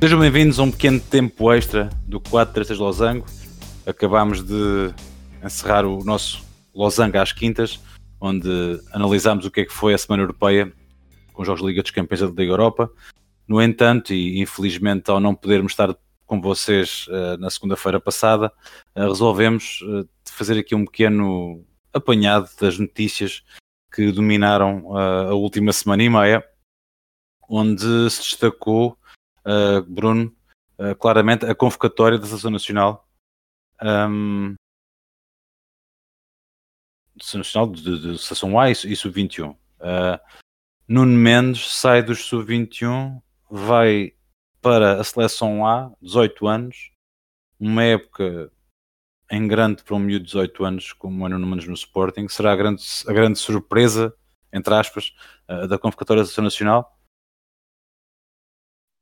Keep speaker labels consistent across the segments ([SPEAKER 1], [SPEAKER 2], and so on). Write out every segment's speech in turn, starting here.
[SPEAKER 1] Sejam bem-vindos a um pequeno tempo extra do 436 Losango. Acabámos de encerrar o nosso Losango às quintas, onde analisámos o que é que foi a Semana Europeia com os Jogos de Liga dos Campeões da Liga Europa. No entanto, e infelizmente ao não podermos estar com vocês uh, na segunda-feira passada, uh, resolvemos uh, fazer aqui um pequeno apanhado das notícias que dominaram a última semana e meia, onde se destacou uh, Bruno, uh, claramente a convocatória da Seleção Nacional. Um, Nacional de, de Seleção A e, e Sub-21. Uh, Nuno Mendes sai dos Sub-21, vai para a Seleção A, 18 anos, uma época em grande para um miúdo de 18 anos, como é Nuno Mendes no Sporting, será a grande, a grande surpresa, entre aspas, da convocatória da Seleção Nacional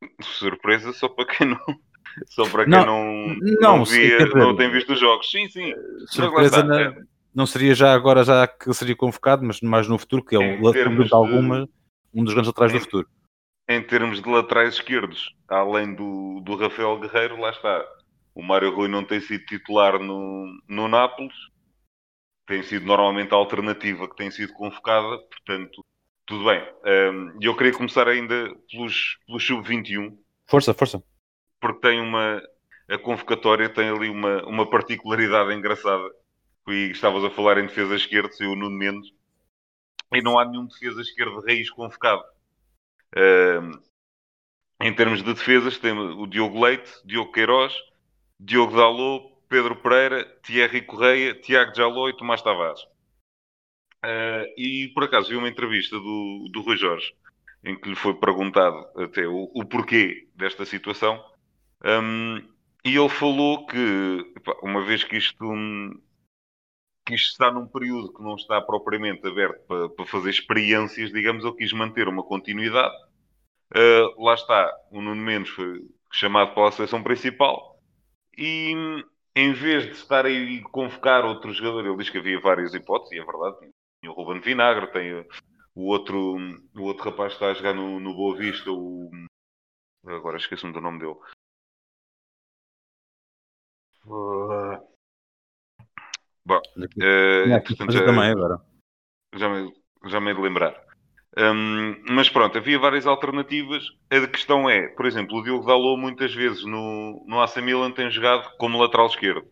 [SPEAKER 2] surpresa só para quem não. Só para quem não, não, não, não, via, não tem visto os jogos. Sim, sim.
[SPEAKER 1] Surpresa na, é. não seria já agora já que seria convocado, mas mais no futuro, que é um, de alguma, um dos grandes laterais do futuro.
[SPEAKER 2] Em termos de laterais esquerdos, além do, do Rafael Guerreiro, lá está. O Mário Rui não tem sido titular no, no Nápoles, tem sido normalmente a alternativa que tem sido convocada, portanto, tudo bem. E eu queria começar ainda pelos, pelos sub-21.
[SPEAKER 1] Força, força.
[SPEAKER 2] Porque tem uma. A convocatória tem ali uma, uma particularidade engraçada. E estavas a falar em defesa esquerda, e o Nuno Mendes. E não há nenhum defesa esquerda raiz convocado. em termos de defesas, temos o Diogo Leite, Diogo Queiroz, Diogo Dalot, Pedro Pereira, Thierry Correia, Tiago Jaló e Tomás Tavares. Uh, e por acaso vi uma entrevista do, do Rui Jorge em que lhe foi perguntado até o, o porquê desta situação. Um, e ele falou que, uma vez que isto, que isto está num período que não está propriamente aberto para, para fazer experiências, digamos, ele quis manter uma continuidade. Uh, lá está, o Nuno Mendes foi chamado para a seleção principal e em vez de estar aí convocar outro jogador, ele diz que havia várias hipóteses, e é verdade, tem o Ruben Vinagre, tem o outro, o outro rapaz que está a jogar no, no Boa Vista, o. Agora esqueço-me do nome dele. Uh... Bom, uh, portanto, já, também agora. Já me, já me de lembrar. Um, mas pronto, havia várias alternativas. A questão é, por exemplo, o Diogo Dalot muitas vezes no, no AC Milan tem jogado como lateral esquerdo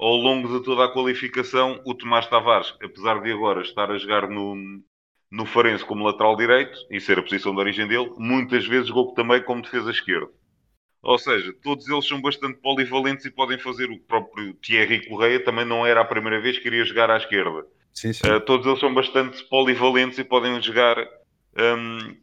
[SPEAKER 2] ao longo de toda a qualificação, o Tomás Tavares, apesar de agora estar a jogar no, no Farense como lateral direito e ser a posição de origem dele, muitas vezes jogou também como defesa esquerda. Ou seja, todos eles são bastante polivalentes e podem fazer o próprio Thierry Correia, também não era a primeira vez que iria jogar à esquerda.
[SPEAKER 1] Sim, sim.
[SPEAKER 2] Uh, todos eles são bastante polivalentes e podem jogar um,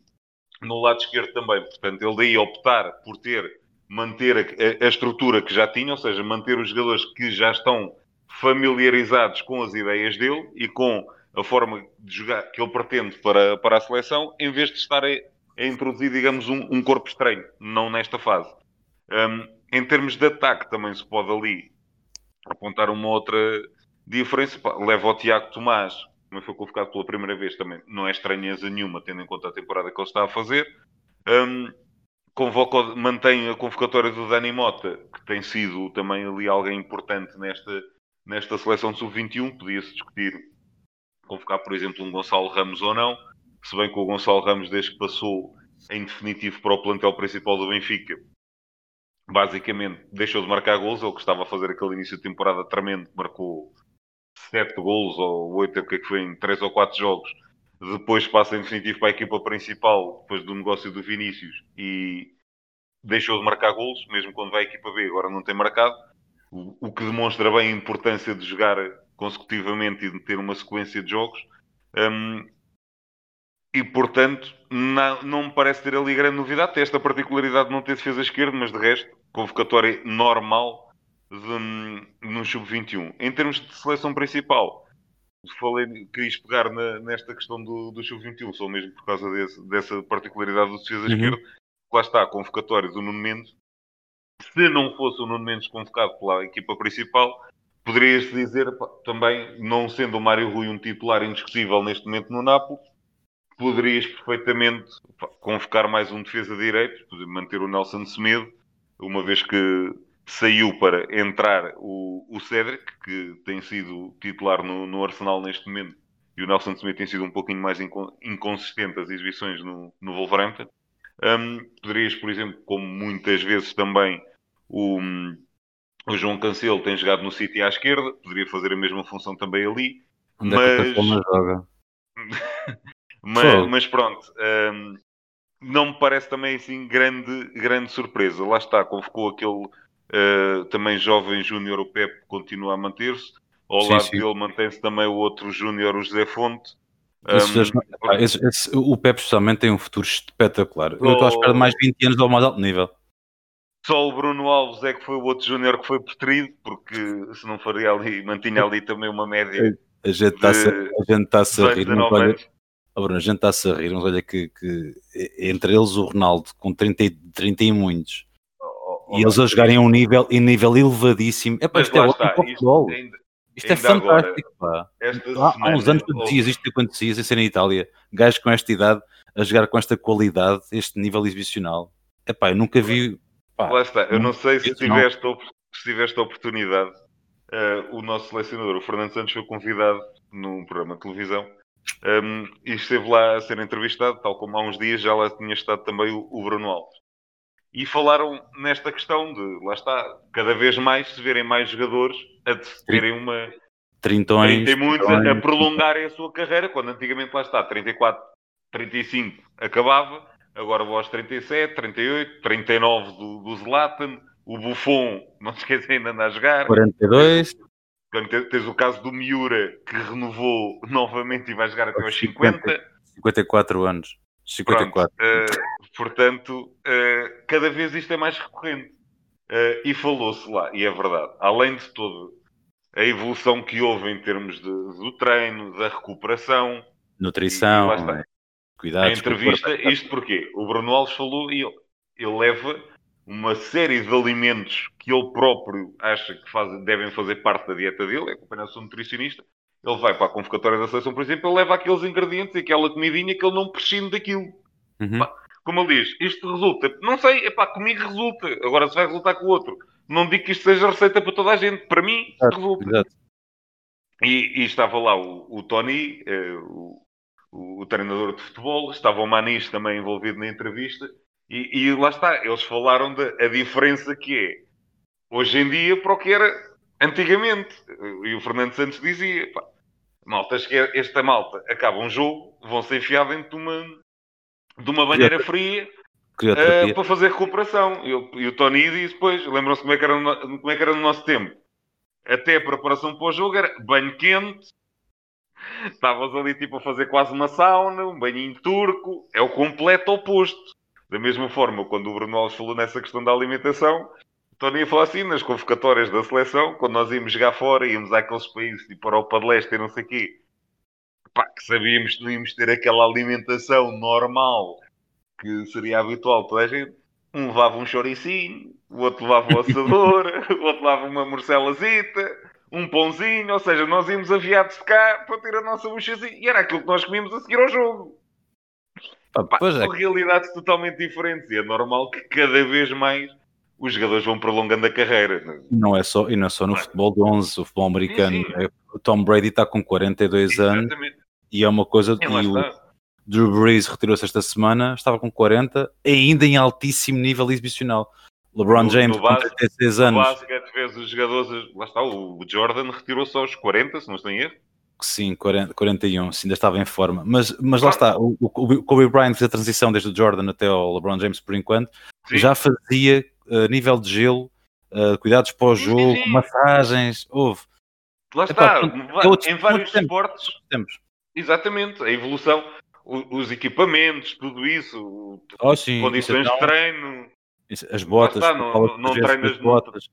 [SPEAKER 2] no lado esquerdo também. Portanto, ele daí optar por ter manter a, a, estrutura que já tinha, ou seja, manter os jogadores que já estão familiarizados com as ideias dele e com a forma de jogar que ele pretende para, para a seleção, em vez de estar a, a introduzir, digamos, um, um, corpo estranho, não nesta fase. Um, em termos de ataque, também se pode ali apontar uma outra diferença. Leva o Tiago Tomás, como foi convocado pela primeira vez, também não é estranheza nenhuma, tendo em conta a temporada que ele está a fazer. Um, convoca, mantém a convocatória do Dani Mota, que tem sido também ali alguém importante nesta, nesta seleção de sub-21. Podia-se discutir convocar, por exemplo, um Gonçalo Ramos ou não, se bem que o Gonçalo Ramos, desde que passou em definitivo para o plantel principal do Benfica, basicamente deixou de marcar gols. Ele que estava a fazer aquele início de temporada tremendo, marcou 7 gols ou 8, o que é que foi, em 3 ou 4 jogos depois passa definitivo para a equipa principal, depois do negócio do Vinícius, e deixou de marcar golos, mesmo quando vai à equipa B, agora não tem marcado, o, o que demonstra bem a importância de jogar consecutivamente e de ter uma sequência de jogos. Um, e portanto, não, não me parece ter ali grande novidade. Tem esta particularidade de não ter defesa esquerda, mas de resto, convocatória normal de, hum, no sub-21. Em termos de seleção principal, falei, querias pegar na, nesta questão do, do Sub-21, só mesmo por causa desse, dessa particularidade do defesa uhum. esquerda. Lá está a convocatória do Nuno Mendes. Se não fosse o Nuno Mendes convocado pela equipa principal, poderias dizer também, não sendo o Mário Rui um titular indiscutível neste momento no Nápoles, poderias perfeitamente convocar mais um defesa de direito, manter o Nelson Semedo, uma vez que saiu para entrar o, o Cedric, que tem sido titular no, no Arsenal neste momento, e o Nelson Semedo tem sido um pouquinho mais inconsistente as exibições no, no Wolverhampton. Um, poderias, por exemplo, como muitas vezes também o, o João Cancelo tem jogado no City à esquerda, poderia fazer a mesma função também ali.
[SPEAKER 1] Onde
[SPEAKER 2] mas...
[SPEAKER 1] é que joga?
[SPEAKER 2] mas, mas, pronto, um, não me parece também assim grande, grande surpresa. Lá está, convocou aquele uh, também jovem júnior, o Pep, continua a manter-se. Ao sim, lado sim. dele mantém-se também o outro júnior, o José Fonte.
[SPEAKER 1] Um, esse, esse, o Pep justamente tem um futuro espetacular. Eu estou à espera de mais 20 anos ao mais alto nível.
[SPEAKER 2] Só o Bruno Alves é que foi o outro júnior que foi preterido, porque se não faria ali, mantinha ali também uma média.
[SPEAKER 1] A gente está-se tá a rir. Não olha, oh Bruno, a gente está-se a rir, mas olha que, que, entre eles o Ronaldo com 30, 30 e muitos e eles a jogarem a um nível, em nível elevadíssimo. É para isto é ótimo futebol. Isto, é fantástico. Agora, há, há, uns anos que dizias isto acontecia sem ser em Itália. Gajos com esta idade a jogar com esta qualidade, este nível exibicional. É pá, eu nunca vi.
[SPEAKER 2] Pá, Lá está, eu não sei se tiveste, se tiveste a oportunidade. Uh, o nosso selecionador, o Fernando Santos, foi convidado num programa de televisão um, e esteve lá a ser entrevistado, tal como há uns dias já lá tinha estado também o, o Bruno Alves. E falaram nesta questão de, lá está, cada vez mais se verem mais jogadores a terem uma.
[SPEAKER 1] Trintões.
[SPEAKER 2] Tem muitos a, a prolongarem a sua carreira, quando antigamente lá está, 34, 35 acabava, agora vou aos 37, 38, 39 do, do Zlatan, o Buffon, não se esquecem ainda anda a jogar.
[SPEAKER 1] 42.
[SPEAKER 2] Tens o caso do Miura, que renovou novamente e vai jogar até aos 50.
[SPEAKER 1] 54 anos. 54.
[SPEAKER 2] Pronto, uh, portanto, uh, cada vez isto é mais recorrente. Uh, e falou-se lá, e é verdade, além de todo a evolução que houve em termos de, do treino, da recuperação,
[SPEAKER 1] nutrição, e, cuidados.
[SPEAKER 2] A entrevista, isto porque o Bruno Alves falou e ele, ele leva uma série de alimentos que ele próprio acha que faz, devem fazer parte da dieta dele, é acompanhado seu nutricionista, ele vai para a convocatória da seleção, por exemplo, ele leva aqueles ingredientes, aquela comidinha que ele não prescinde daquilo. Uhum. Pá, como ele diz, isto resulta. Não sei, é pá, comigo resulta. Agora se vai resultar com o outro. Não digo que isto seja receita para toda a gente. Para mim, resulta. Exato. E, e, estava lá o, o Tony, eh, o, o, o, treinador de futebol, estava o Manis também envolvido na entrevista, e, e lá está, eles falaram da diferença que é hoje em dia para o que era antigamente. E o Fernando Santos dizia: pá, malta, esta malta acaba um jogo, vão-se enfiar dentro de uma, de uma banheira fria uh, para fazer recuperação. E, e o Tony disse: depois, lembram-se como, é que era no, como é que era no nosso tempo? Até a preparação para o jogo era banho quente, estavas ali tipo a fazer quase uma sauna, um banhinho turco, é o completo oposto. Da mesma forma, quando o Bruno Alves falou nessa questão da alimentação, Tony ia falar assim, nas convocatórias da seleção, quando nós íamos jogar fora, íamos àqueles países tipo Europa de Leste e não sei o quê, pá, que sabíamos que não íamos ter aquela alimentação normal que seria habitual toda a gente. Um levava um choricinho, o outro levava o assador, o outro levava uma morcelazita, um pãozinho, ou seja, nós íamos aviados de cá para ter a nossa buchazinha. E era aquilo que nós comíamos a seguir ao jogo. Pá, é. São realidades totalmente diferentes e é normal que cada vez mais os jogadores vão prolongando a carreira.
[SPEAKER 1] Não é só, e não é só no não. futebol de 11, o futebol americano. Sim, sim. É, o Tom Brady está com 42 Exatamente. anos e é uma coisa. É, e o Drew Brees retirou-se esta semana, estava com 40, ainda em altíssimo nível exibicional. LeBron no, James, no com 36 anos. No
[SPEAKER 2] basquete, vez os jogadores. Lá está, o Jordan retirou-se aos 40, se não estou em erro.
[SPEAKER 1] Sim, 40, 41, sim, ainda estava em forma. Mas, mas lá está, o, o Kobe Bryant fez a transição desde o Jordan até o LeBron James por enquanto. Sim. Já fazia uh, nível de gelo, uh, cuidados para o jogo, sim, sim. massagens, houve.
[SPEAKER 2] Lá está, é em vários esportes. Exatamente, a evolução, os equipamentos, tudo isso,
[SPEAKER 1] oh, sim,
[SPEAKER 2] condições de treino.
[SPEAKER 1] as botas, está, não, não, não treinas botas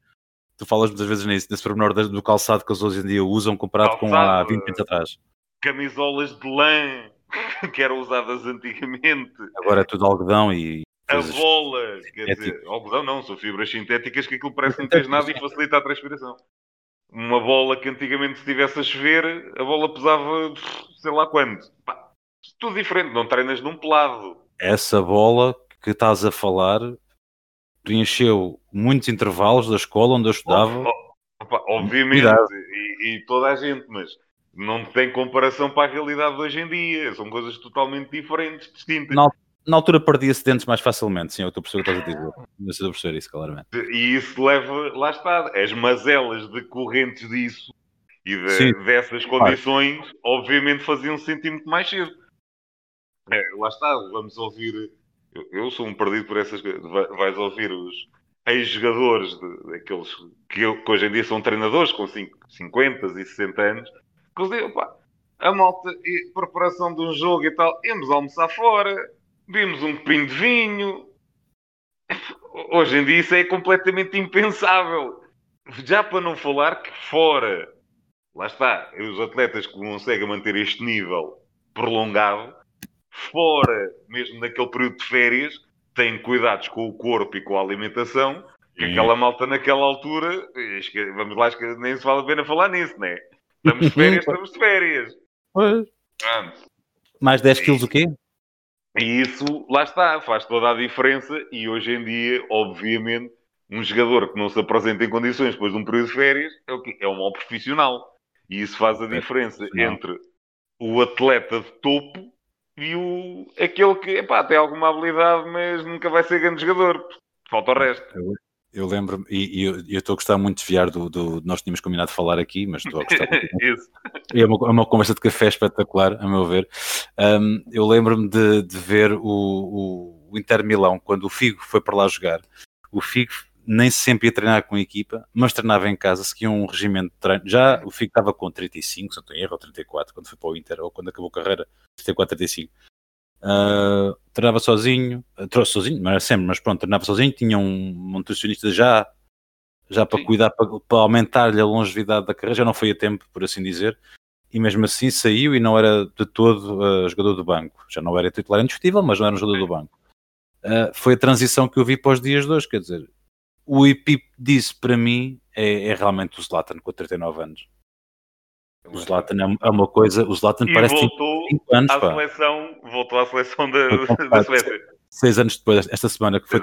[SPEAKER 1] tu falas muitas vezes nisso, nesse pormenor do calçado que eles hoje em dia usam comparado calçado, com há 20 anos atrás.
[SPEAKER 2] Camisolas de lã que eram usadas antigamente.
[SPEAKER 1] Agora é tudo algodão e.
[SPEAKER 2] A bola, quer dizer, algodão não, são fibras sintéticas que aquilo parece que não tens nada e facilita a transpiração. Uma bola que antigamente se tivesse a chover, a bola pesava sei lá quanto. Pá, tudo diferente, não treinas num pelado.
[SPEAKER 1] Essa bola que estás a falar preencheu muitos intervalos da escola onde eu estudava.
[SPEAKER 2] Opa, obviamente, e, e, toda a gente, mas não tem comparação para a realidade de hoje em dia. São coisas totalmente diferentes, distintas.
[SPEAKER 1] Na, na altura perdia-se dentes mais facilmente, sim, eu estou a perceber o que estás a dizer. Eu estou a perceber isso, claramente.
[SPEAKER 2] E isso leva, lá está, as mazelas decorrentes disso e de, dessas condições, claro. obviamente faziam -se sentir muito mais cedo. É, lá está, vamos ouvir. Eu, eu, sou um perdido por essas coisas. Vais ouvir os ex-jogadores, daqueles que, que, hoje em dia são treinadores com 50 e 60 anos, que dizem, opa, a malta, e preparação de um jogo e tal, íamos almoçar fora, vimos um copinho de vinho. Hoje em dia isso é completamente impensável. Já para não falar que fora, lá está, os atletas que conseguem manter este nível prolongado, fora mesmo naquele período de férias, têm cuidados com o corpo e com a alimentação, que aquela malta naquela altura, vamos lá, nem se vale a pena falar nisso, né? Estamos de férias, estamos de férias.
[SPEAKER 1] Pois. Mais 10 quilos o quê?
[SPEAKER 2] E isso, lá está, faz toda a diferença. E hoje em dia, obviamente, um jogador que não se apresenta em condições depois de um período de férias é, o quê? é um mau profissional. E isso faz a diferença entre o atleta de topo e o, aquele que epá, tem alguma habilidade, mas nunca vai ser grande jogador. Falta o resto.
[SPEAKER 1] Eu, eu lembro, e, e eu, estou a gostar muito de desviar do, do. Nós tínhamos combinado de falar aqui, mas estou a gostar
[SPEAKER 2] Isso.
[SPEAKER 1] É uma, é uma conversa de café espetacular, a meu ver. Um, eu lembro-me de, de, ver o, o, o Inter Milão, quando o Figo foi para lá jogar. O Figo nem sempre ia treinar com a equipa, mas treinava em casa, seguia um regimento de treino. Já o Figo estava com 35, se não tenho erro, ou 34, quando foi para o Inter, ou quando acabou a carreira, 34, 35. Uh, treinava sozinho, uh, trouxe sozinho, não era sempre, mas pronto, treinava sozinho, tinha um, nutricionista já, já para Sim. cuidar, para, para aumentar-lhe a longevidade da carreira, já não foi a tempo, por assim dizer, e mesmo assim saiu e não era de todo uh, jogador do banco, já não era titular indiscutível, mas não era um jogador do banco. Uh, foi a transição que eu vi para os dias de hoje, quer dizer, o IP disse para mim é, é, realmente o Zlatan com 39 anos. O Zlatan é, é uma coisa, o Zlatan e parece
[SPEAKER 2] voltou 5 anos. À pá. seleção, voltou à seleção da, da Suécia.
[SPEAKER 1] Seis anos depois, esta semana, que foi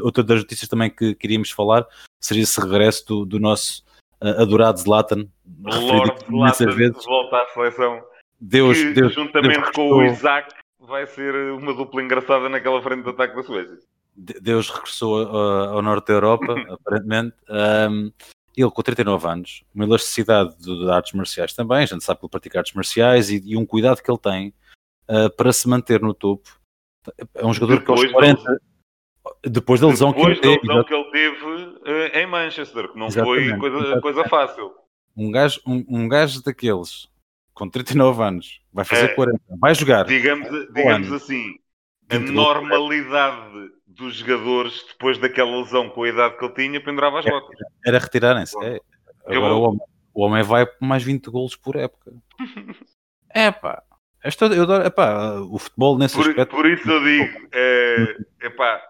[SPEAKER 1] outra, das notícias também que queríamos falar, seria esse regresso do, do nosso uh, adorado Zlatan.
[SPEAKER 2] Lord Zlatan vezes. volta à seleção.
[SPEAKER 1] Deus,
[SPEAKER 2] que,
[SPEAKER 1] Deus,
[SPEAKER 2] juntamente
[SPEAKER 1] Deus
[SPEAKER 2] com o Isaac, vai ser uma dupla engraçada naquela frente de ataque da Suécia.
[SPEAKER 1] Deus regressou ao norte da Europa, aparentemente. Um, ele com 39 anos, uma elasticidade de, de, artes marciais também, a gente sabe que ele pratica artes marciais e, e um cuidado que ele tem uh, para se manter no topo. É um jogador depois que aos 40, depois da lesão
[SPEAKER 2] depois
[SPEAKER 1] que ele teve,
[SPEAKER 2] lesão que ele teve uh, em Manchester, que não foi coisa, coisa fácil.
[SPEAKER 1] Um gajo, um, um gajo daqueles com 39 anos, vai fazer é, 40, vai jogar.
[SPEAKER 2] Digamos, digamos assim, a normalidade dos jogadores, depois daquela lesão com a idade que ele tinha, pendurava as botas.
[SPEAKER 1] Era, retirarem-se. É. Agora o homem, o homem vai por mais 20 golos por época. é pá. Esta, eu adoro, epá, o futebol nesse
[SPEAKER 2] por,
[SPEAKER 1] aspecto...
[SPEAKER 2] Por isso eu digo, é, epá,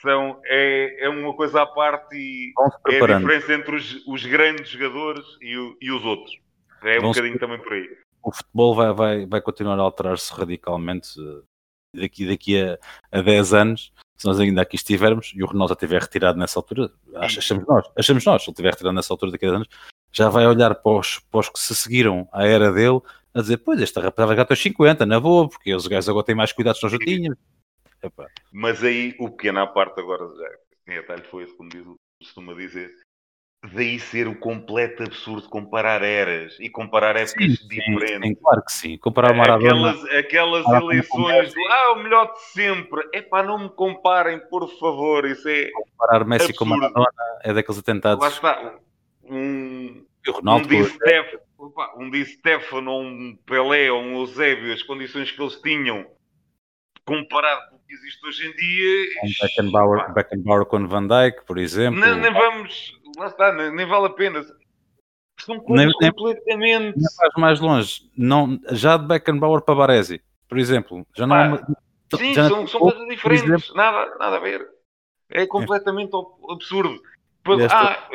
[SPEAKER 2] são, é, é uma coisa à parte e é a diferença entre os, os grandes jogadores e, o, e, os outros. É um bocadinho também por aí.
[SPEAKER 1] O futebol vai, vai, vai continuar a alterar-se radicalmente eh, daqui, daqui a, a 10 anos se nós ainda aqui estivermos e o Ronaldo já estiver retirado nessa altura, achamos nós, achamos nós, se ele estiver retirado nessa altura daqui a anos, já vai olhar para os, para os que se seguiram à era dele a dizer, pois, esta rapaz já está 50, na boa, porque os gajos agora têm mais cuidados que nós já tínhamos.
[SPEAKER 2] Mas aí o pequeno à parte agora, já, em atalho foi como diz, costuma dizer, daí ser o completo absurdo comparar eras e comparar épocas sim, diferentes.
[SPEAKER 1] Sim, claro que sim. Comparar Maradona.
[SPEAKER 2] Aquelas, aquelas eleições do ah, o melhor de sempre. É pá, não me comparem, por favor. Isso é.
[SPEAKER 1] Comparar Messi absurdo. com Maradona é daqueles atentados.
[SPEAKER 2] Lá está. Um, Ronaldo, um Di Stefano, um Di Stefano, um Pelé ou um Eusébio, as condições que eles tinham comparado com o que existe hoje em dia.
[SPEAKER 1] Um Beckenbauer, Beckenbauer com Van Dijk, por exemplo.
[SPEAKER 2] Não, nem vamos lá está, nem, nem vale a pena. São coisas nem, completamente. Nem
[SPEAKER 1] faz mais longe. Não, já de Beckenbauer para Baresi, por exemplo. Já não. Ah,
[SPEAKER 2] sim, já são, são coisas diferentes. Exemplo, nada, nada a ver. É completamente é. absurdo. Ah,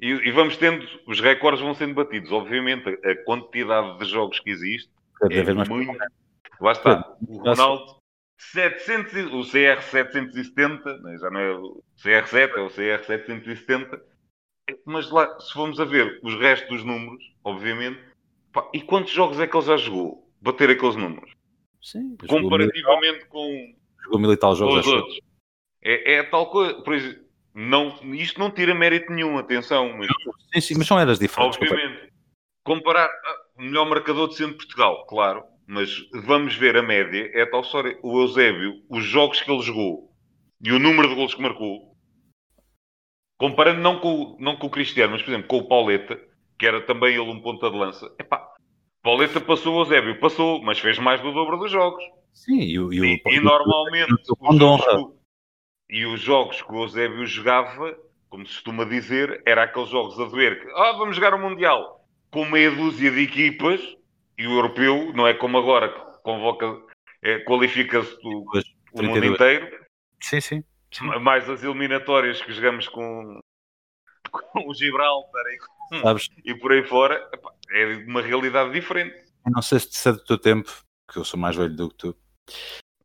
[SPEAKER 2] e, e, vamos tendo, os recordes vão sendo batidos. Obviamente, a, a quantidade de jogos que existe
[SPEAKER 1] Cada é vez mais muito,
[SPEAKER 2] Lá está. O Ronaldo, 700, o CR 770, né, já não é o CR7, é o CR 770. Mas lá, se formos a ver os restos dos números, obviamente, pá, e quantos jogos é que ele já jogou? Bater aqueles números.
[SPEAKER 1] Sim,
[SPEAKER 2] comparativamente com,
[SPEAKER 1] jogou mil e tal jogos,
[SPEAKER 2] os outros. É, é tal coisa. Por exemplo, não, isto não tira mérito nenhum, atenção. Mas,
[SPEAKER 1] sim, sim, mas são eras diferentes.
[SPEAKER 2] Obviamente. Comparar ah, o melhor marcador de sempre Portugal, claro. Mas vamos ver a média. É a tal história. O Eusébio, os jogos que ele jogou e o número de gols que marcou, comparando não com, não com o Cristiano, mas por exemplo com o Pauleta, que era também ele um ponta de lança. Epá, Pauleta passou o Eusébio, passou, mas fez mais do dobro dos jogos.
[SPEAKER 1] Sim, e,
[SPEAKER 2] e, e, e normalmente os jogos, e os jogos que o Eusébio jogava, como se costuma dizer, era aqueles jogos a doer que, ah, vamos jogar o Mundial com meia dúzia de equipas, e o europeu não é como agora, que convoca, é, qualifica-se o, o mundo inteiro.
[SPEAKER 1] Sim, sim.
[SPEAKER 2] Mais as eliminatórias que jogamos com, com o Gibraltar e, com, e por aí fora, é uma realidade diferente.
[SPEAKER 1] não sei se é do teu tempo, que eu sou mais velho do que tu.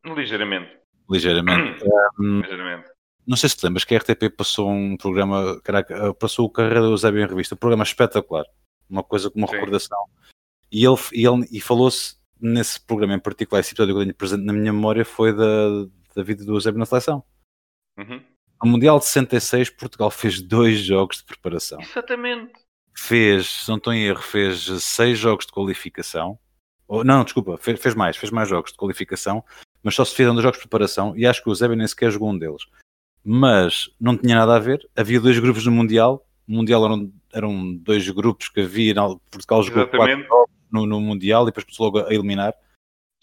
[SPEAKER 2] Ligeiramente.
[SPEAKER 1] Ligeiramente.
[SPEAKER 2] um, Ligeiramente.
[SPEAKER 1] Não sei se te lembras que a RTP passou um programa, caraca, passou o Carreira do Eusébio em revista, um programa espetacular, uma coisa com uma Sim. recordação. E ele, e, ele, e falou-se nesse programa em particular, esse episódio que eu tenho presente na minha memória foi da, da vida do Eusébio na seleção.
[SPEAKER 2] Uhum.
[SPEAKER 1] No Mundial de 66, Portugal fez dois jogos de preparação.
[SPEAKER 2] Exatamente.
[SPEAKER 1] Fez, se não estou em erro, fez seis jogos de qualificação. Ou, não, desculpa, fez, fez mais, fez mais jogos de qualificação mas só se fizeram dois jogos de preparação e acho que o Zébio nem sequer jogou um deles. Mas não tinha nada a ver, havia dois grupos no Mundial, no Mundial eram, eram dois grupos que havia, Portugal jogou Exatamente. quatro no, no, Mundial e depois começou logo a eliminar.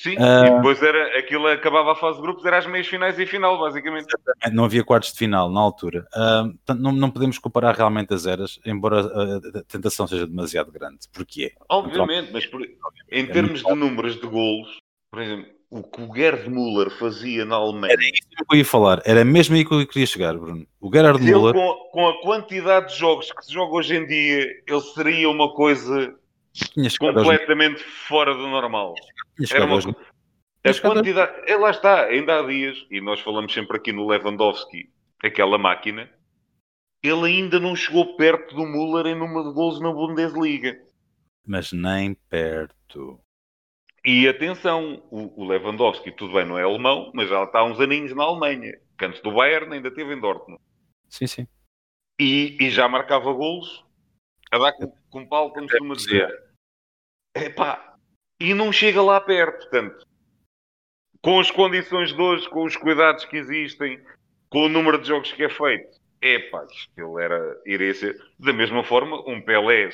[SPEAKER 2] Sim, uh, e depois era, aquilo acabava a fase de grupos, era as meias finais e final, basicamente.
[SPEAKER 1] Não havia quartos de final na altura. Uh, portanto, não, não podemos comparar realmente as eras, embora a, a tentação seja demasiado grande. Porque
[SPEAKER 2] é. Obviamente, mas por, em termos de números de golos, por exemplo, o que o Gerd Müller fazia na Alemanha.
[SPEAKER 1] Era isso que eu ia falar, era mesmo aí que eu queria chegar, Bruno. O Gerhard Müller.
[SPEAKER 2] Com, com, a quantidade de jogos que se joga hoje em dia, ele seria uma coisa completamente fora do normal. Era uma, a quantidade. É, lá está, ainda há dias, e nós falamos sempre aqui no Lewandowski, aquela máquina, ele ainda não chegou perto do Müller em número de gols na Bundesliga.
[SPEAKER 1] Mas nem perto.
[SPEAKER 2] E atenção, o, Lewandowski, tudo bem, não é alemão, mas já está há uns aninhos na Alemanha. Canto do Bayern ainda teve em Dortmund.
[SPEAKER 1] Sim, sim.
[SPEAKER 2] E, e já marcava golos a dar com, com pau, como costuma dizer. Epá, e não chega lá perto, portanto. Com as condições de hoje, com os cuidados que existem, com o número de jogos que é feito, epá, isto ele era, iria ser, da mesma forma, um Pelé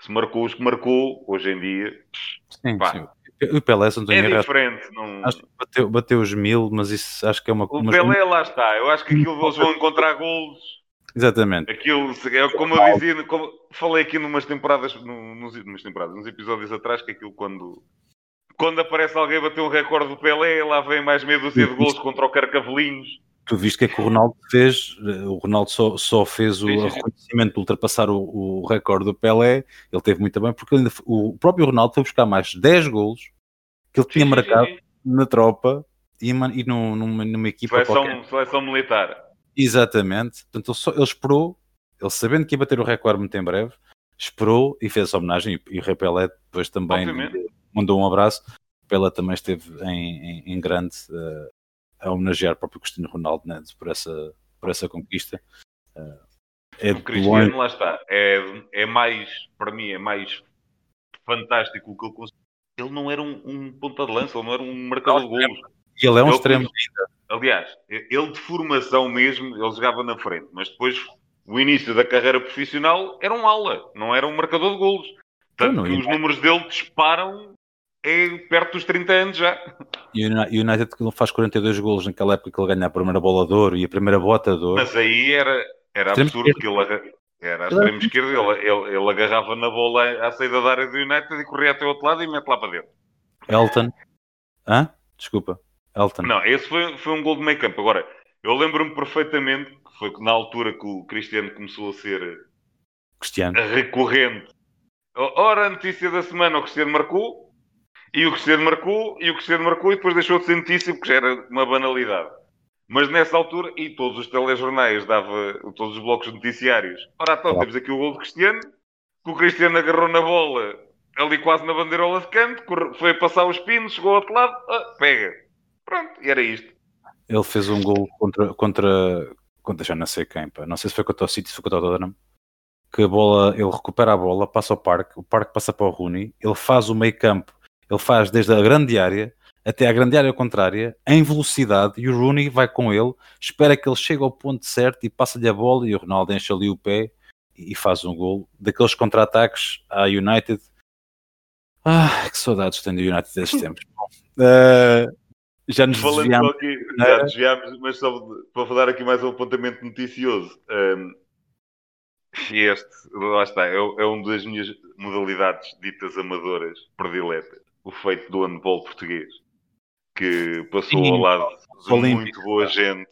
[SPEAKER 2] se marcou os que marcou, hoje em dia.
[SPEAKER 1] Sim, sim. O Pelé
[SPEAKER 2] não é errado. diferente. Não...
[SPEAKER 1] Acho que bateu, bateu os mil, mas isso acho que é uma
[SPEAKER 2] O Pelé lá está. Eu acho que aquilo eles vão encontrar golos.
[SPEAKER 1] Exatamente.
[SPEAKER 2] Aquilo, é como eu dizia, como falei aqui numas temporadas, numas temporadas, nos episódios atrás, que aquilo quando, quando aparece alguém bater um recorde do Pelé, lá vem mais meia dúzia de gols contra o Carcavelinhos
[SPEAKER 1] tu viste que é que o Ronaldo fez, o Ronaldo só, só fez o reconhecimento de ultrapassar o, o recorde do Pelé, ele teve muito bem, porque ainda, o próprio Ronaldo foi buscar mais 10 golos que ele tinha sim, marcado sim, na tropa e, e num, numa, numa equipa
[SPEAKER 2] seleção, qualquer. Seleção militar.
[SPEAKER 1] Exatamente, portanto ele, só, ele esperou, ele sabendo que ia bater o recorde muito em breve, esperou e fez a homenagem e, e o Rei Pelé depois também Obviamente. mandou um abraço. Pelé também esteve em, em, em grande uh, a homenagear o próprio Cristiano Ronaldo né, por, essa, por essa conquista. Uh,
[SPEAKER 2] é o Cristiano, longe... lá está, é, é mais, para mim, é mais fantástico o que ele conseguiu. Ele não era um, um ponta de lança, ele não era um marcador de golos.
[SPEAKER 1] E ele é um ele extremo ainda.
[SPEAKER 2] Aliás, ele de formação mesmo, ele jogava na frente, mas depois o início da carreira profissional era um aula, não era um marcador de golos. Tanto não, que os números dele disparam é perto dos 30 anos já.
[SPEAKER 1] E o United faz 42 golos naquela época que ele ganha a primeira bola de ouro e a primeira bota de ouro.
[SPEAKER 2] Mas aí era, era absurdo que ele era a extremo esquerdo, ele, ele, ele, agarrava na bola à saída da área do United e corria até o outro lado e mete lá para dentro.
[SPEAKER 1] Elton. Hã? Desculpa. Elton.
[SPEAKER 2] Não, esse foi, foi um gol de meio campo. Agora, eu lembro-me perfeitamente que foi na altura que o Cristiano começou a ser
[SPEAKER 1] Cristiano.
[SPEAKER 2] recorrente. Ora, a notícia da semana, o Cristiano marcou, E o Cristiano marcou, e o Cristiano marcou, e depois deixou de ser notícia porque já era uma banalidade. Mas nessa altura, e todos os telejornais, dava todos os blocos noticiários. Ora, então, temos aqui o gol do Cristiano, que o Cristiano agarrou na bola, ali quase na bandeirola de canto, foi a passar os pinos, chegou ao outro lado, ah, pega. Pronto, e era isto.
[SPEAKER 1] Ele fez um gol contra, contra, contra já não sei quem, pá. não sei se foi contra o City, se foi contra o Tottenham, que a bola, ele recupera a bola, passa ao parque, o parque passa para o Rooney, ele faz o meio campo ele faz desde a grande área até à grande área contrária, em velocidade, e o Rooney vai com ele, espera que ele chegue ao ponto certo e passa-lhe a bola, e o Ronaldo enche ali o pé e faz um gol. Daqueles contra-ataques à United. Ah, que saudades tenho do United desses tempos. Uh, já nos
[SPEAKER 2] Falando
[SPEAKER 1] desviamos.
[SPEAKER 2] Aqui, já desviámos, mas só para dar aqui mais um apontamento noticioso. Um, este, lá está, é, é uma das minhas modalidades ditas amadoras prediletas o feito do handball português, que passou Sim, ao lado de Olímpico, muito boa gente.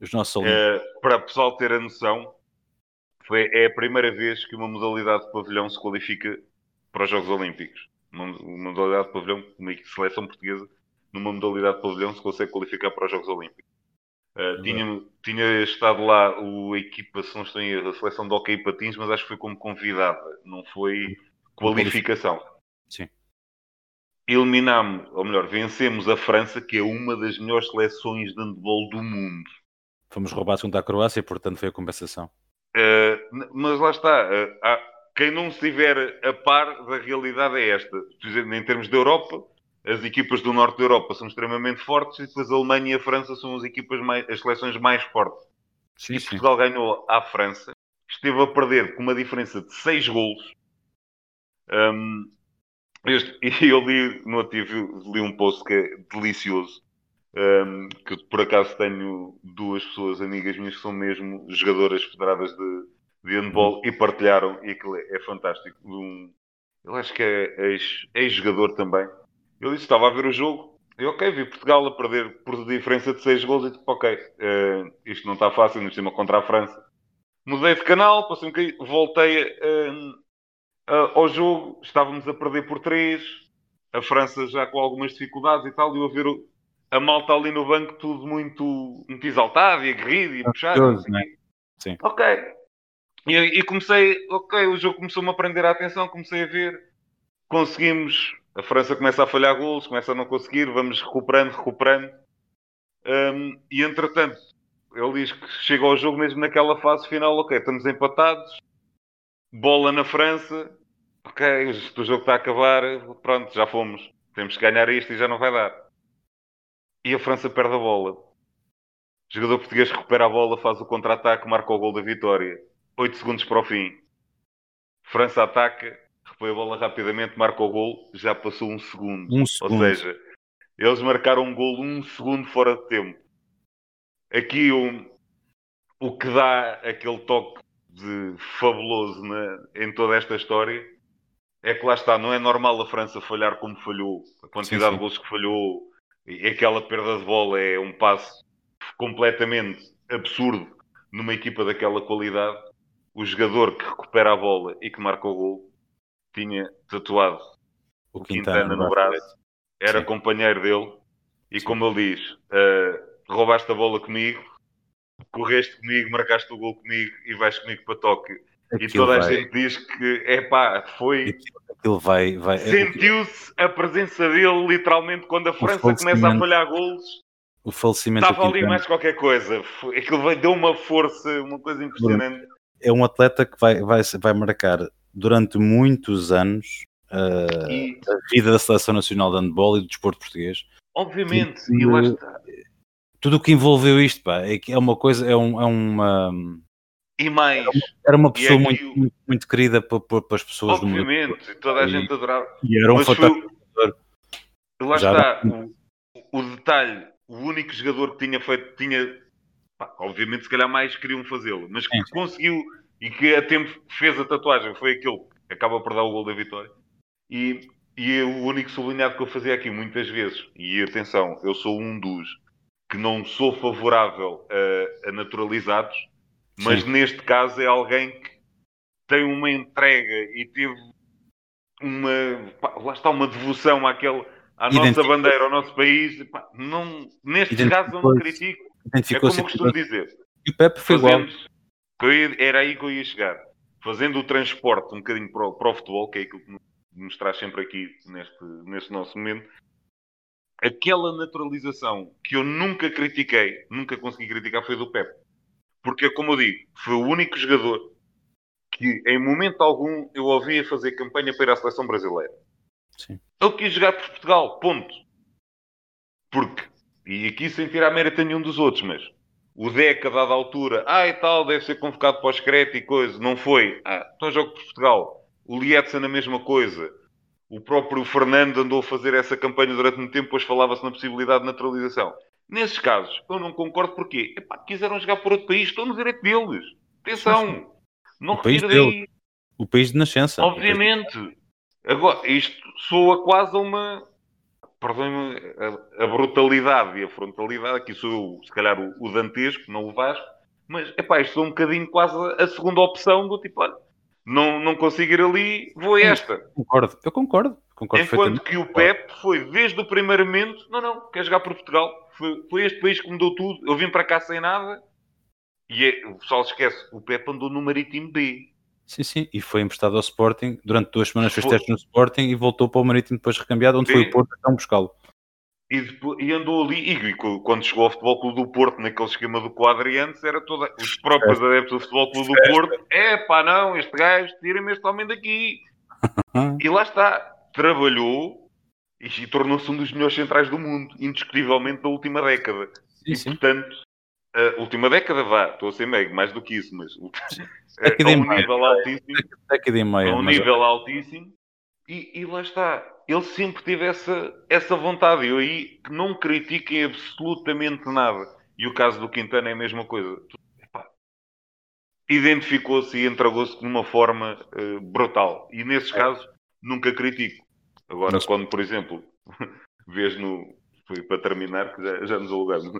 [SPEAKER 1] Os nossos
[SPEAKER 2] é, para o pessoal ter a noção, foi, é a primeira vez que uma modalidade de pavilhão se qualifica para os Jogos Olímpicos. Uma, uma modalidade de pavilhão, uma seleção portuguesa, numa modalidade de pavilhão se consegue qualificar para os Jogos Olímpicos. Uh, tinha, tinha estado lá o equipa, se não estou em erro, a seleção de hockey patins, mas acho que foi como convidada, não foi qualificação.
[SPEAKER 1] Sim
[SPEAKER 2] eliminámos, ou melhor, vencemos a França, que é uma das melhores seleções de handball do mundo.
[SPEAKER 1] Fomos roubados contra a Croácia, portanto foi a compensação.
[SPEAKER 2] Uh, mas lá está. Uh, há, quem não estiver a par da realidade é esta. Em termos de Europa, as equipas do norte da Europa são extremamente fortes e depois a Alemanha e a França são as equipas mais, as seleções mais fortes. Sim, e Portugal sim. ganhou à França, esteve a perder com uma diferença de 6 golos. Um, este, e eu li no ativo, li um post que é delicioso. Um, que por acaso tenho duas pessoas amigas minhas que são mesmo jogadoras federadas de, de handball uhum. e partilharam, e aquilo é, é fantástico. Um, eu acho que é ex-jogador também. Eu disse: estava a ver o jogo, e ok, vi Portugal a perder por diferença de 6 gols, e tipo, ok, uh, isto não está fácil, no cima contra a França. Mudei de canal, passei um bocadinho, voltei uh, uh, ao jogo, estávamos a perder por 3, a França já com algumas dificuldades e tal, e eu a ver a malta ali no banco tudo muito, muito exaltado e aguerrido e puxado. Né? Sim. Ok. E, e, comecei, ok, o jogo começou-me a prender a atenção, comecei a ver, conseguimos, a França começa a falhar golos, começa a não conseguir, vamos recuperando, recuperando. Um, e entretanto, ele diz que chega ao jogo mesmo naquela fase final, ok, estamos empatados, bola na França, ok, o jogo está a acabar, pronto, já fomos. Temos que ganhar isto e já não vai dar. E a França perde a bola. O jogador português recupera a bola, faz o contra-ataque, marca o gol da vitória. 8 segundos para o fim. França ataca, repõe a bola rapidamente, marca o gol, já passou um segundo.
[SPEAKER 1] Um segundo.
[SPEAKER 2] Ou seja, eles marcaram um gol um segundo fora de tempo. Aqui um, o que dá aquele toque de fabuloso na, em toda esta história é que lá está, não é normal a França falhar como falhou, a quantidade sim, sim. de gols que falhou, e aquela perda de bola é um passo completamente absurdo numa equipa daquela qualidade. O jogador que recupera a bola e que marca o gol tinha tatuado o, Quintana, Quintana no braço, era sim. companheiro dele, e como ele diz, uh, roubaste a bola comigo, correste comigo, marcaste o gol comigo e vais comigo para Tóquio. Aquilo e toda a vai... gente diz que, é pá, foi.
[SPEAKER 1] Aquilo vai. vai...
[SPEAKER 2] Sentiu-se a presença dele, literalmente, quando a França começa a falhar golos.
[SPEAKER 1] O falecimento.
[SPEAKER 2] Estava ali mais qualquer coisa. Aquilo deu uma força, uma coisa impressionante.
[SPEAKER 1] É um atleta que vai, vai, vai marcar durante muitos anos uh, e... a vida da Seleção Nacional de Handball e do desporto português.
[SPEAKER 2] Obviamente, e, e lá está
[SPEAKER 1] tudo o que envolveu isto, pá, é, é uma coisa, é, um, é uma.
[SPEAKER 2] E mais.
[SPEAKER 1] Era uma, pessoa muito, muito, muito, querida para, para, as pessoas
[SPEAKER 2] Obviamente, do mundo. toda a e, gente adorava.
[SPEAKER 1] E era um fantástico.
[SPEAKER 2] Lá Já está, o, o, detalhe, o único jogador que tinha feito, tinha, pá, obviamente, se calhar mais queriam fazê-lo, mas que Sim. conseguiu e que a tempo fez a tatuagem foi aquele que acaba por dar o gol da vitória. E, e o único sublinhado que eu fazia aqui muitas vezes, e atenção, eu sou um dos que não sou favorável a, a naturalizados, mas Sim. neste caso é alguém que tem uma entrega e teve uma, pá, lá está uma devoção àquele, à nossa bandeira, ao nosso país. Pá, não, neste caso não critico. É como eu costumo dizer.
[SPEAKER 1] E o Pepe foi igual.
[SPEAKER 2] Era aí que eu ia chegar. Fazendo o transporte um bocadinho para o, para o futebol, que é aquilo que nos traz sempre aqui neste, neste nosso momento, aquela naturalização que eu nunca critiquei, nunca consegui criticar, foi do Pepe. Porque, como eu digo, foi o único jogador que, em momento algum, eu ouvia fazer campanha para ir à seleção brasileira. Sim. Ele quis jogar por Portugal, ponto. Porque, e aqui sem tirar mérito a nenhum dos outros, mas o Deca, a dada altura, ah e tal, deve ser convocado para o Screte e coisa, não foi. Ah, então jogo por Portugal. O Lietzen a mesma coisa. O próprio Fernando andou a fazer essa campanha durante muito tempo, depois falava-se na possibilidade de naturalização. Nesses casos, eu não concordo porque epá, quiseram jogar por outro país, estão no direito deles. Atenção! Não
[SPEAKER 1] o país daí. O país de nascença.
[SPEAKER 2] Obviamente. Agora, isto soa quase a uma. Perdoem-me a, a, brutalidade e a frontalidade. Aqui sou eu, se calhar, o, o dantesco, não o Vasco. Mas, epá, isto é um bocadinho quase a segunda opção do tipo, olha, não, não consigo ir ali, vou a esta.
[SPEAKER 1] Concordo, eu concordo. concordo
[SPEAKER 2] Enquanto que o Pep foi desde o primeiro momento, não, não, quer jogar por Portugal. Foi, foi este país que mudou tudo. Eu vim para cá sem nada. E é, o pessoal esquece, o Pep andou no Marítimo B.
[SPEAKER 1] Sim, sim, e foi emprestado ao Sporting. Durante duas semanas fez testes no Sporting e voltou para o Marítimo depois recambiado, onde foi o Porto então buscá-lo.
[SPEAKER 2] E, depois, e, andou ali, e, quando chegou ao Futebol Clube do Porto, naquele esquema do quadriante, era toda, os próprios adeptos do Futebol Clube do Porto, é pá, não, este gajo, tira-me este homem daqui. e lá está, trabalhou e, e tornou-se um dos melhores centrais do mundo, indiscutivelmente da última década.
[SPEAKER 1] Sim,
[SPEAKER 2] e,
[SPEAKER 1] sim.
[SPEAKER 2] portanto, a última década, vá, estou a ser meio, mais do que isso, mas é, a um nível altíssimo.
[SPEAKER 1] a
[SPEAKER 2] um nível altíssimo. E, e lá está ele sempre teve essa, essa vontade. Eu aí não critiquem absolutamente nada. E o caso do Quintana é a mesma coisa. Identificou-se e entregou-se de uma forma uh, brutal. E nesses é. casos, nunca critico. Agora, Mas... quando, por exemplo, vês no. Foi para terminar, que já, já nos alugamos.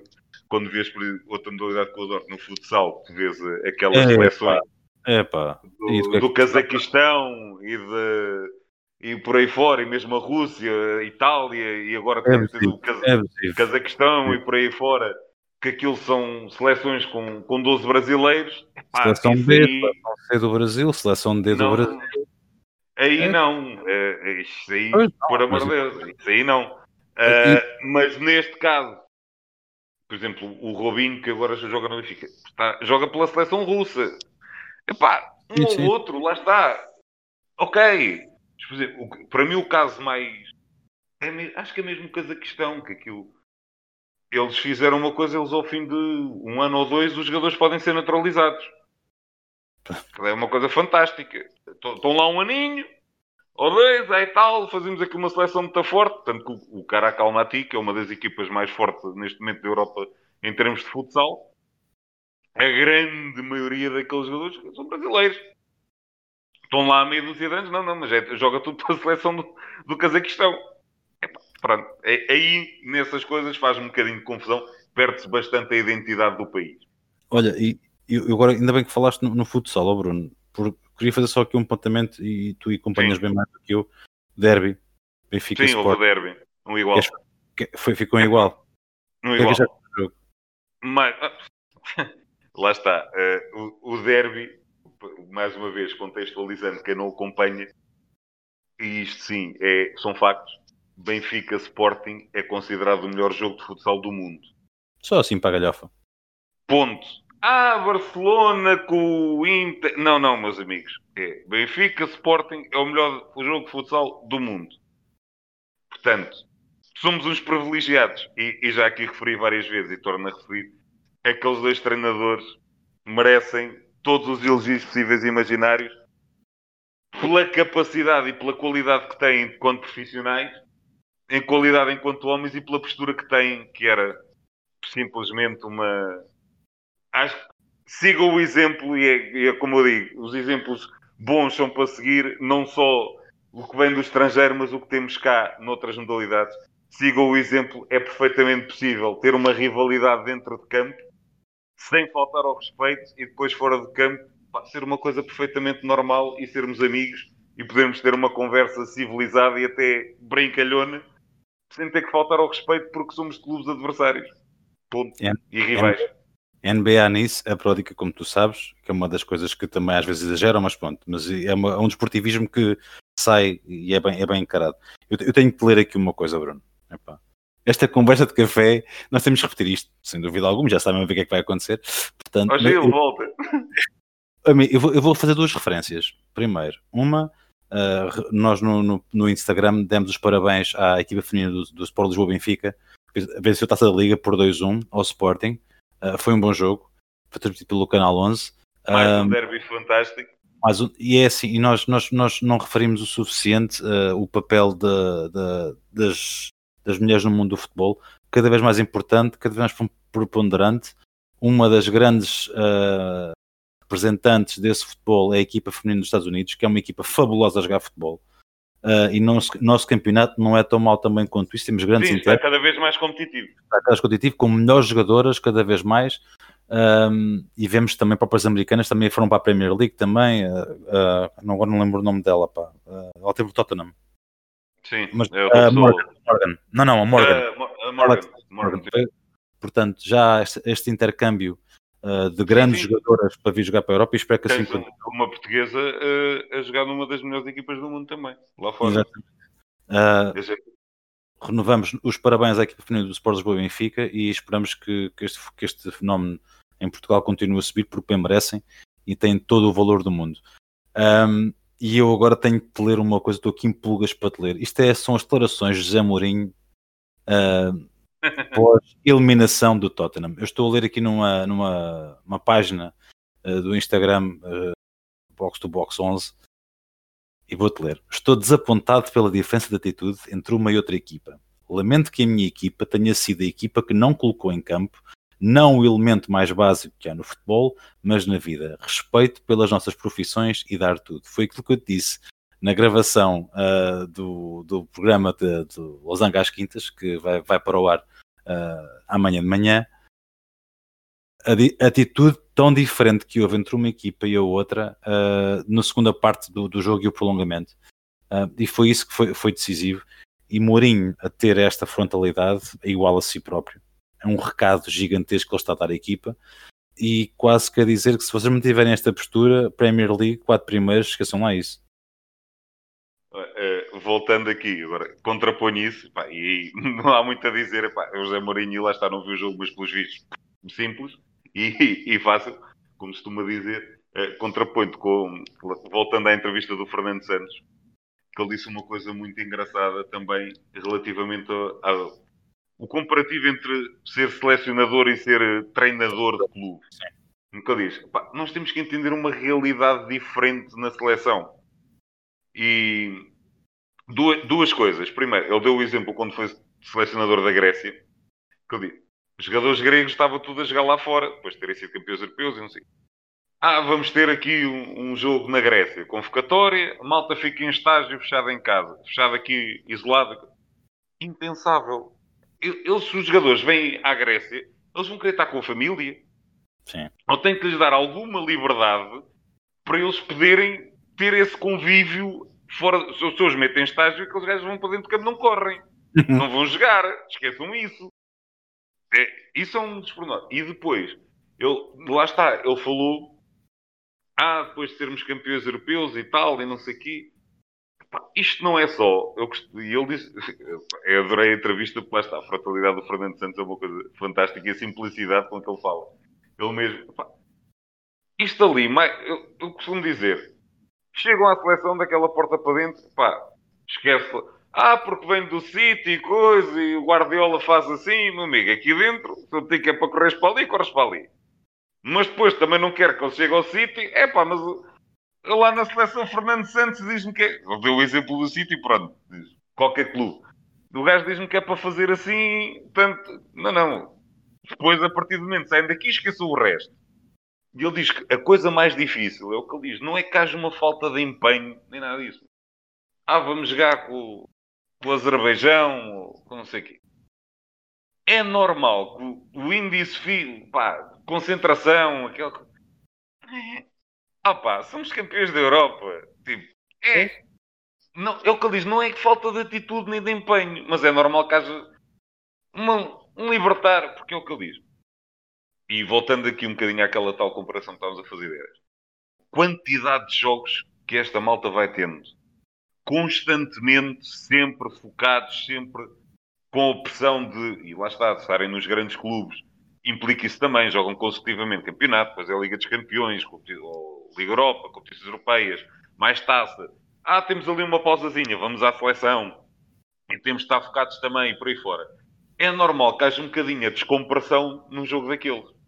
[SPEAKER 2] Quando vês por outra modalidade que eu adoro, no futsal, que vês aquelas é, seleções
[SPEAKER 1] é, pá.
[SPEAKER 2] do, do Cazaquistão e de e por aí fora, e mesmo a Rússia, a Itália, e agora é o Caz é Cazaquistão e por aí fora, que aquilo são seleções com, com 12 brasileiros.
[SPEAKER 1] Epá, seleção B, aí... seleção C do Brasil, seleção D do não, Brasil.
[SPEAKER 2] Aí é. não, é, é isso aí, por amor de Deus, isso aí não. Uh, mas neste caso, por exemplo, o Robinho, que agora já joga no Benfica, está, joga pela seleção russa. Epá, um sim, ou sim. outro, lá está. Ok, exemplo, para mim o caso mais. É, acho que é mesmo o Cazaquistão, que aquilo. Eles fizeram uma coisa, eles ao fim de um ano ou dois, os jogadores podem ser naturalizados. É uma coisa fantástica. Estão lá um aninho, ou dois, aí tal, fazemos aqui uma seleção muito forte. Tanto que o Caracal Almaty, que é uma das equipas mais fortes neste momento da Europa em termos de futsal, a grande maioria daqueles jogadores são brasileiros estão lá a dúzia de anos, não, não, mas é, joga tudo para a seleção do, do Cazaquistão. pronto, é, aí nessas coisas faz um bocadinho de confusão, perde-se bastante a identidade do país.
[SPEAKER 1] Olha, e eu, agora ainda bem que falaste no, no futsal, oh Bruno, porque queria fazer só aqui um apontamento e tu acompanhas Sim. bem mais do que eu. Derby, Benfica
[SPEAKER 2] Sim, houve derby, um igual.
[SPEAKER 1] foi, ficou um igual.
[SPEAKER 2] Um igual. É Mas, lá está, uh, o, o derby mais uma vez, contextualizando quem não acompanha, e isto sim, é, são factos. Benfica Sporting é considerado o melhor jogo de futsal do mundo.
[SPEAKER 1] Só assim para a galhofa.
[SPEAKER 2] Ponto. Ah, Barcelona com o Inter. Não, não, meus amigos. É, Benfica Sporting é o melhor jogo de futsal do mundo. Portanto, somos uns privilegiados. E, e já aqui referi várias vezes e torno a referir. Aqueles dois treinadores merecem todos os elogios possíveis e imaginários pela capacidade e pela qualidade que têm enquanto profissionais, em qualidade enquanto homens e pela postura que têm, que era simplesmente uma. Acho que siga o exemplo e é, é como eu digo, os exemplos bons são para seguir, não só o que vem do estrangeiro, mas o que temos cá noutras modalidades. Siga o exemplo, é perfeitamente possível ter uma rivalidade dentro de campo sem faltar ao respeito e depois fora de campo pá, ser uma coisa perfeitamente normal e sermos amigos e podermos ter uma conversa civilizada e até brincalhona sem ter que faltar ao respeito porque somos clubes adversários. Ponto. É, e rivais.
[SPEAKER 1] É, NBA nisso é pródica, como tu sabes, que é uma das coisas que também às vezes exageram, mas pronto, mas é, uma, é um desportivismo que sai e é bem, é bem encarado. Eu, eu tenho que ler aqui uma coisa, Bruno. Epá. Esta conversa de café, nós temos que repetir isto, sem dúvida alguma, já sabem o que é que vai acontecer.
[SPEAKER 2] Portanto, Hoje eu, volta.
[SPEAKER 1] Eu vou, eu vou fazer duas referências. Primeiro, uma, Uh, nós no, no, no, Instagram demos os parabéns à equipa feminina do, do Sport Lisboa Benfica, venceu a taça da Liga por 2-1 ao Sporting. Uh, foi um bom jogo, foi transmitido pelo Canal 11.
[SPEAKER 2] Mais um, um derby fantástico.
[SPEAKER 1] Mais um, e é assim, e nós, nós, nós não referimos o suficiente uh, o papel de, de, das, das mulheres no mundo do futebol, cada vez mais importante, cada vez mais preponderante. Uma das grandes uh, representantes desse futebol é a equipa feminina dos Estados Unidos, que é uma equipa fabulosa a jogar futebol. Uh, e nosso, nosso campeonato não é tão mal também quanto isso. Temos grandes
[SPEAKER 2] Sim, está cada vez mais competitivo.
[SPEAKER 1] Está cada vez competitivo, com melhores jogadoras cada vez mais. Um, e vemos também próprias americanas também foram para a Premier League também. Uh, uh, não, agora não lembro o nome dela. Pá. Ela teve o Tottenham.
[SPEAKER 2] Sim,
[SPEAKER 1] mas, uh, Morgan, Morgan, Não, não, a Morgan.
[SPEAKER 2] Morgan. Morgan. Morgan.
[SPEAKER 1] Portanto, já este, este intercâmbio uh, de grandes sim, jogadoras para vir jogar para a Europa e espero que assim
[SPEAKER 2] continue. Uma portuguesa uh, a jogar numa das melhores equipas do mundo também, lá fora.
[SPEAKER 1] Uh, renovamos os parabéns à equipa feminina do Sport Lisboa e Benfica e esperamos que, que, este, que este fenómeno em Portugal continue a subir porque bem merecem e tem todo o valor do mundo. Um, e eu agora tenho que ler uma coisa, estou aqui em pulgas para te ler. Isto é, são as declarações de José Mourinho uh, pós-eliminação do Tottenham. Eu estou a ler aqui numa, numa uma página uh, do Instagram uh, Box to Box 11 e vou-te ler. Estou desapontado pela diferença de atitude entre uma e outra equipa. Lamento que a minha equipa tenha sido a equipa que não colocou em campo não o elemento mais básico que há no futebol, mas na vida. Respeito pelas nossas profissões e dar tudo. Foi aquilo que eu te disse na gravação uh, do, do programa de, de Los Angeles Quintas, que vai, vai para o ar uh, amanhã de manhã, a, atitude tão diferente que houve entre uma equipa e a outra uh, na segunda parte do, do jogo e o prolongamento. Uh, e foi isso que foi, foi decisivo. E Mourinho, a ter esta frontalidade, é igual a si próprio. É um recado gigantesco que ele está a dar à equipa. E quase quer dizer que se vocês mantiverem esta postura, Premier League, quatro primeiros, esqueçam lá isso.
[SPEAKER 2] Voltando aqui, agora contraponho isso, pá, e não há muito a dizer. Pá, o José Mourinho lá está, não viu o jogo, mas pelos vistos simples e, e fácil, como costuma dizer. Uh, contraponho com, voltando à entrevista do Fernando Santos, que ele disse uma coisa muito engraçada também relativamente ao o comparativo entre ser selecionador e ser treinador de clube. Nunca diz, pá, nós temos que entender uma realidade diferente na seleção e duas, duas coisas. Primeiro, ele deu o exemplo quando foi selecionador da Grécia, que eu disse, os jogadores gregos estavam tudo a jogar lá fora, depois de terem sido campeões europeus e não sei. Ah, vamos ter aqui um, um, jogo na Grécia, convocatória, a malta fica em estágio fechada em casa, fechada aqui, isolada. Impensável. Eles, se os jogadores vêm à Grécia, eles vão querer estar com a família.
[SPEAKER 1] Sim.
[SPEAKER 2] Ou tem que lhes dar alguma liberdade para eles poderem ter esse convívio fora. Se os metem em estágio, aqueles gajos vão para dentro do campo não correm. não vão jogar. Esqueçam isso. É, isso é um dos E depois, ele, lá está, ele falou. Ah, depois de sermos campeões europeus e tal, e não sei o quê. Isto não é só. Eu e ele disse. Eu adorei a entrevista, porque lá está. A frontalidade do Fernando Santos é uma coisa fantástica e a simplicidade com que ele fala. Ele mesmo. Isto ali, eu, eu costumo dizer, chegam à seleção daquela porta para dentro, pá, esquece. Ah, porque vem do City e coisa, e o Guardiola faz assim, meu amigo, aqui dentro, se eu que é para correr para ali, corres para ali. Mas depois também não quero que ele chegue ao City, é pá, mas lá na seleção Fernando Santos diz-me que é. Deu o exemplo do City, pronto, qualquer clube. O gajo diz-me que é para fazer assim, tanto. Não, não. Depois, a partir do momento saem daqui, esqueçam o resto. E ele diz que a coisa mais difícil é o que ele diz: não é que haja uma falta de empenho, nem nada disso. Ah, vamos jogar com, com o Azerbaijão, ou com não sei o quê. É normal que o índice, pá, concentração, aquele. Ah, pá, somos campeões da Europa. Tipo, é. Não, é o que ele diz, não é que falta de atitude nem de empenho, mas é normal que haja uma, um libertar, porque é o que ele diz. E voltando aqui um bocadinho àquela tal comparação que estávamos a fazer, quantidade de jogos que esta malta vai tendo, constantemente, sempre focados, sempre com a opção de, e lá está, de estarem nos grandes clubes, implica isso também, jogam consecutivamente campeonato, depois é a Liga dos Campeões, ou Liga Europa, competições europeias, mais taça. Ah, temos ali uma pausazinha, vamos à seleção. E temos de estar focados também, por aí fora. É normal que haja um bocadinho a descompressão num jogo daqueles.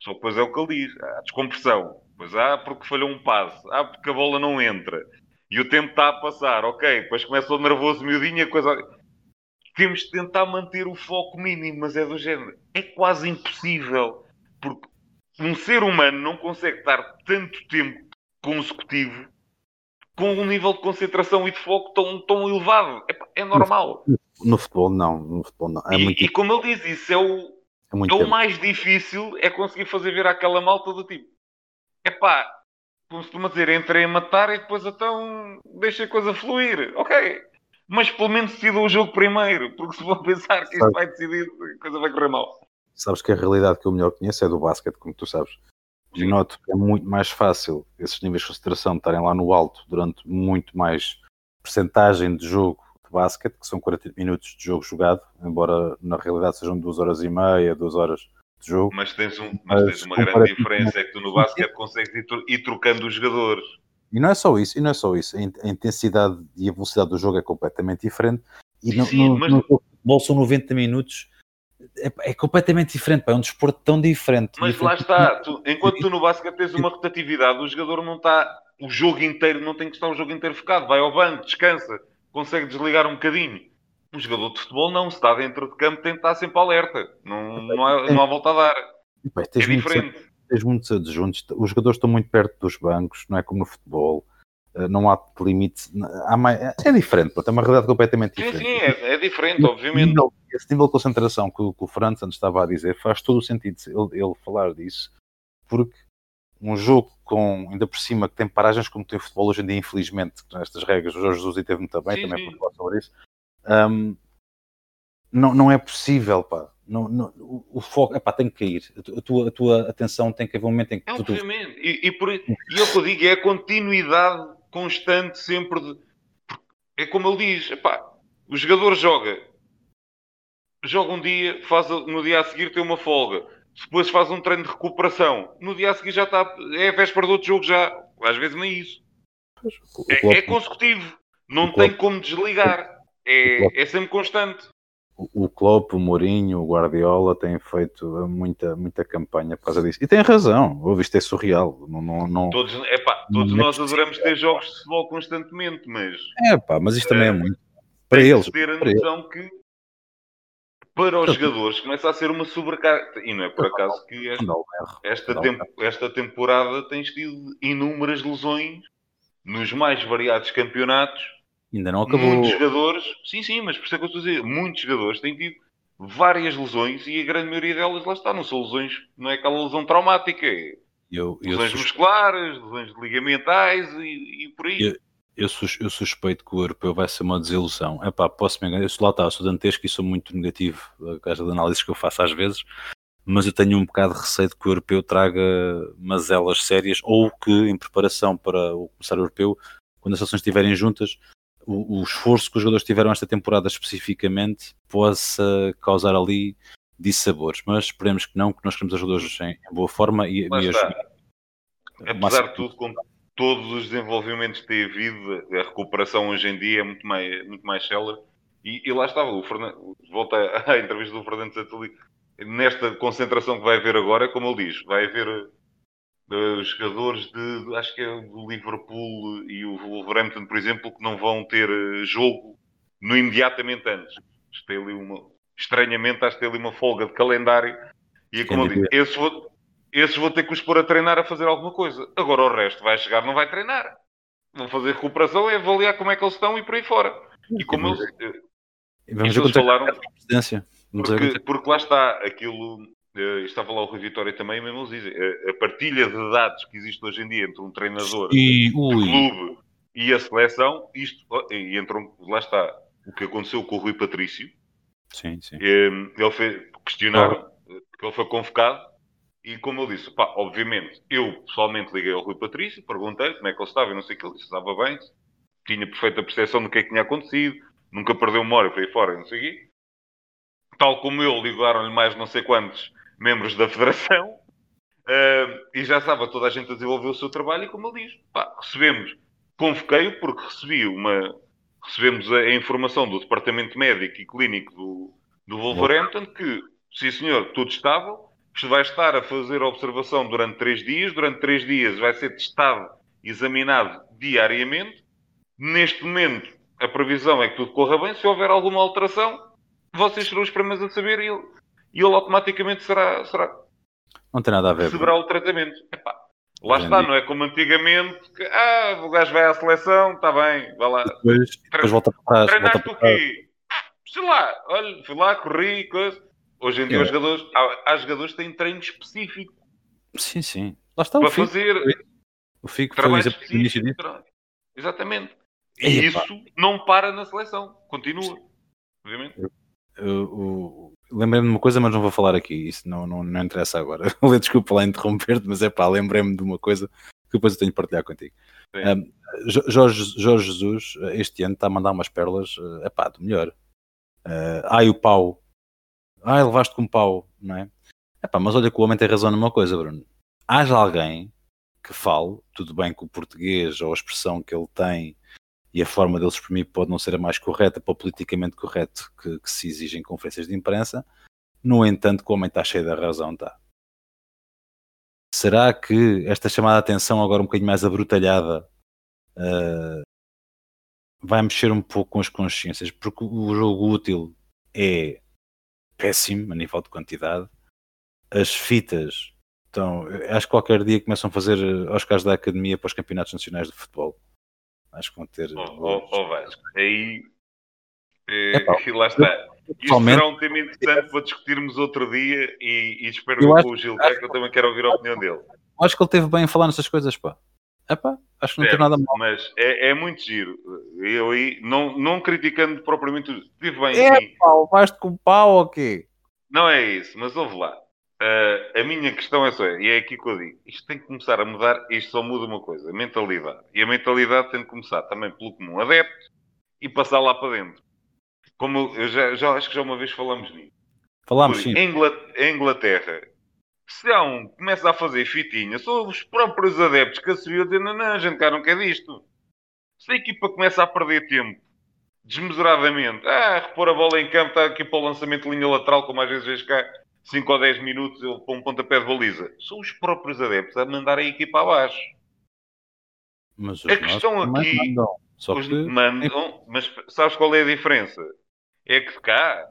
[SPEAKER 2] Só depois é o que ele diz. Há descompressão. Pois há porque falhou um passe. Há porque a bola não entra. E o tempo está a passar. Ok, depois começa o nervoso miudinho, a coisa temos de tentar manter o foco mínimo, mas é do género. É quase impossível, porque um ser humano não consegue estar tanto tempo consecutivo com um nível de concentração e de foco tão, tão elevado. É, é normal.
[SPEAKER 1] No, no, futebol, não. No futebol, não.
[SPEAKER 2] É e, muito... e como ele diz, isso é o, é, é o mais difícil, é conseguir fazer ver aquela malta do tipo. É pá, como se costuma dizer, entrei a matar e depois então deixa a coisa fluir. Ok, mas pelo menos decida o jogo primeiro, porque se vou pensar que isto vai decidir, a coisa vai correr mal.
[SPEAKER 1] Sabes que a realidade que eu melhor conheço é do basquete, como tu sabes. E noto que é muito mais fácil esses níveis de concentração estarem lá no alto durante muito mais percentagem de jogo de basquete, que são 40 minutos de jogo jogado, embora na realidade sejam duas horas e meia, duas horas de jogo.
[SPEAKER 2] Mas tens, um, mas, mas tens uma grande diferença, é que tu no basquete consegues ir, ir trocando os jogadores.
[SPEAKER 1] E não é só isso, e não é só isso. A intensidade e a velocidade do jogo é completamente diferente. E sim, no, sim, no, mas... no futebol são 90 minutos. É, é completamente diferente, pá, é um desporto tão diferente.
[SPEAKER 2] Mas
[SPEAKER 1] diferente.
[SPEAKER 2] lá está, tu, enquanto tu no basquete tens uma rotatividade, o jogador não está o jogo inteiro, não tem que estar o jogo inteiro focado, vai ao banco, descansa, consegue desligar um bocadinho. Um jogador de futebol não, se está dentro de campo tem que estar sempre alerta, não, não, há, não há volta a dar. é diferente
[SPEAKER 1] tens muitos adjuntos, os jogadores estão muito perto dos bancos, não é como no futebol, eh, não há limite, há mais, é diferente, é uma realidade completamente diferente.
[SPEAKER 2] Sim, sim, é, é diferente, obviamente. Nível,
[SPEAKER 1] esse nível de concentração que, que o Franz antes estava a dizer faz todo o sentido ele, ele, falar disso, porque um jogo com, ainda por cima, que tem paragens como tem o futebol hoje em dia, infelizmente, com estas regras, o Jorge Jesus teve muito bem, sim, também sim. falar sobre isso, um, não, não é possível, pá não, não, o, foco, epá, tem que cair. A tua, a tua atenção tem que haver um momento em que.
[SPEAKER 2] É, obviamente. Tu... E, e, por, e é o que eu digo, é a continuidade constante sempre de. É como ele diz, epá, o jogador joga. Joga um dia, faz, no dia a seguir tem uma folga. Depois faz um treino de recuperação. No dia a seguir já está. É a véspera do outro jogo já. Às vezes nem isso. É, é consecutivo. Não tem como desligar. É, é sempre constante
[SPEAKER 1] o Klopp, o Mourinho, o Guardiola têm feito muita, muita campanha por causa disso. E tem razão, ouve, isto é surreal. Não, não, não,
[SPEAKER 2] todos epá, todos não é nós adoramos ter jogos de futebol constantemente, mas...
[SPEAKER 1] É pá, mas isto também é, é muito. Para eles.
[SPEAKER 2] ter a noção que para os jogadores começa a ser uma sobrecarga. E não é por acaso que esta, esta, temp esta temporada tens tido inúmeras lesões nos mais variados campeonatos
[SPEAKER 1] Ainda não acabou.
[SPEAKER 2] Muitos jogadores, sim, sim, mas por isso é que eu estou a dizer, muitos jogadores têm tido várias lesões e a grande maioria delas lá está, não são lesões, não é aquela lesão traumática, é eu, eu lesões musculares, lesões ligamentares e, e por aí.
[SPEAKER 1] Eu, eu, sus, eu, suspeito que o europeu vai ser uma desilusão. É pá, posso me enganar, eu sou lá está, sou dantesco e sou muito negativo, a causa de análises que eu faço às vezes, mas eu tenho um bocado de receio de que o europeu traga mazelas sérias ou que em preparação para o começar europeu, quando as seleções estiverem juntas, o, o, esforço que os jogadores tiveram esta temporada especificamente possa causar ali dissabores, mas esperemos que não, que nós queremos os jogadores em, em boa forma e,
[SPEAKER 2] e. Apesar de tudo, com todos os desenvolvimentos que tem havido, a recuperação hoje em dia é muito mais, muito mais célere. E, e lá estava, o Fernando, volta à entrevista do Fernando Santoli, nesta concentração que vai haver agora, como ele diz, vai haver uh, jogadores de, acho que é do Liverpool e o Wolverhampton, por exemplo, que não vão ter uh, jogo no imediatamente antes. Tem ali uma, estranhamente, acho que tem ali uma folga de calendário. E é como eu digo, esses esses vou ter que os pôr a treinar a fazer alguma coisa. Agora o resto vai chegar, não vai treinar. Vão fazer recuperação, é avaliar como é que eles estão e por aí fora. E como eles,
[SPEAKER 1] vamos eles falaram.
[SPEAKER 2] Porque, porque lá está, aquilo Uh, estava lá o Rui Vitória também, mesmo eles dizem, a, a, partilha de dados que existe hoje em dia entre um treinador
[SPEAKER 1] e,
[SPEAKER 2] de clube E a seleção, isto, e entram, lá está, o que aconteceu com o Rui Patrício.
[SPEAKER 1] Sim, sim.
[SPEAKER 2] Ele fez, questionaram, porque ele foi convocado, e como eu disse, pá, obviamente, eu pessoalmente liguei ao Rui Patrício, perguntei como é que ele estava, e não sei o que ele disse, estava bem, tinha perfeita percepção do que é que tinha acontecido, nunca perdeu hora para ir fora, não sei o quê. Tal como eu, ligaram-lhe mais não sei quantos membros da Federação, uh, e já estava toda a gente a desenvolver o seu trabalho, e como ele diz, pá, recebemos, convoquei-o porque recebi uma, recebemos a, a, informação do Departamento Médico e Clínico do, do Wolverhampton que, sim senhor, tudo estável, vai estar a fazer a observação durante três dias, durante três dias vai ser testado, examinado diariamente. Neste momento, a previsão é que tudo corra bem. Se houver alguma alteração, vocês serão os primeiros a saber e ele, ele automaticamente será, será.
[SPEAKER 1] Não tem nada a ver.
[SPEAKER 2] Receberá o tratamento. Epá, lá está, não é como antigamente que ah, o gajo vai à seleção, está bem, vai lá.
[SPEAKER 1] Depois, depois volta para trás.
[SPEAKER 2] Treinaste o quê? Sei lá, olha, fui lá, corri, coisa. Hoje em dia, é. os jogadores, há, há, jogadores que têm treino específico.
[SPEAKER 1] Sim, sim. Lá está
[SPEAKER 2] para
[SPEAKER 1] o Fico.
[SPEAKER 2] fazer
[SPEAKER 1] o Fico trabalho foi específico.
[SPEAKER 2] Disso. Exatamente. E, isso não para na seleção. Continua. Obviamente.
[SPEAKER 1] Lembrei-me de uma coisa, mas não vou falar aqui. Isso não, não, não interessa agora. Desculpa lá interromper-te, mas é pá, lembrei-me de uma coisa que depois eu tenho de partilhar contigo. Um, Jorge, Jorge Jesus, este ano, está a mandar umas pérolas, é pá, do melhor. Uh, ai, o pau ah, levaste com pau, não é? Epá, mas olha que o homem tem razão numa coisa, Bruno. Haja alguém que fale, tudo bem que o português ou a expressão que ele tem e a forma dele exprimir pode não ser a mais correta para o politicamente correto que, que se exige em conferências de imprensa, no entanto, que o homem está cheio da razão, está. Será que esta chamada de atenção, agora um bocadinho mais abrutalhada, uh, vai mexer um pouco com as consciências? Porque o jogo útil é péssimo a nível de quantidade. As fitas então, acho que qualquer dia começam a fazer eh, Oscars da Academia para os campeonatos nacionais de futebol. Acho que vão ter.
[SPEAKER 2] Oh, oh, oh Vasco, aí. É, é, lá está. Isto será um tema interessante para discutirmos outro dia e, e espero com o Gilberto, que eu também quero ouvir a opinião dele.
[SPEAKER 1] Acho que ele teve bem a falar nessas coisas, pá. Epá, acho que não tem nada mal.
[SPEAKER 2] Mas é, é, muito giro. Eu aí, não, não criticando propriamente, tive bem
[SPEAKER 1] é, pá, vais-te com pau ou quê?
[SPEAKER 2] Não é isso, mas ouve lá. Uh, a minha questão é só, e é aqui que eu digo, isto tem que começar a mudar, isto só muda uma coisa, a mentalidade. E a mentalidade tem que começar também pelo comum adepto e passar lá para dentro. Como eu já, já acho que já uma vez falamos nisso.
[SPEAKER 1] Falamos, sim.
[SPEAKER 2] Em Inglaterra, se há um que começa a fazer fitinha, são os próprios adeptos que assumiram a dizer: não, não, a gente cá não quer disto. Se a equipa começa a perder tempo desmesuradamente, ah, repor a bola em campo, está aqui para o lançamento de linha lateral, como às vezes vês cá, 5 ou 10 minutos para um pontapé de baliza, são os próprios adeptos a mandar a equipa abaixo.
[SPEAKER 1] Mas a questão aqui, mandam,
[SPEAKER 2] os que... mandam, mas sabes qual é a diferença? É que cá,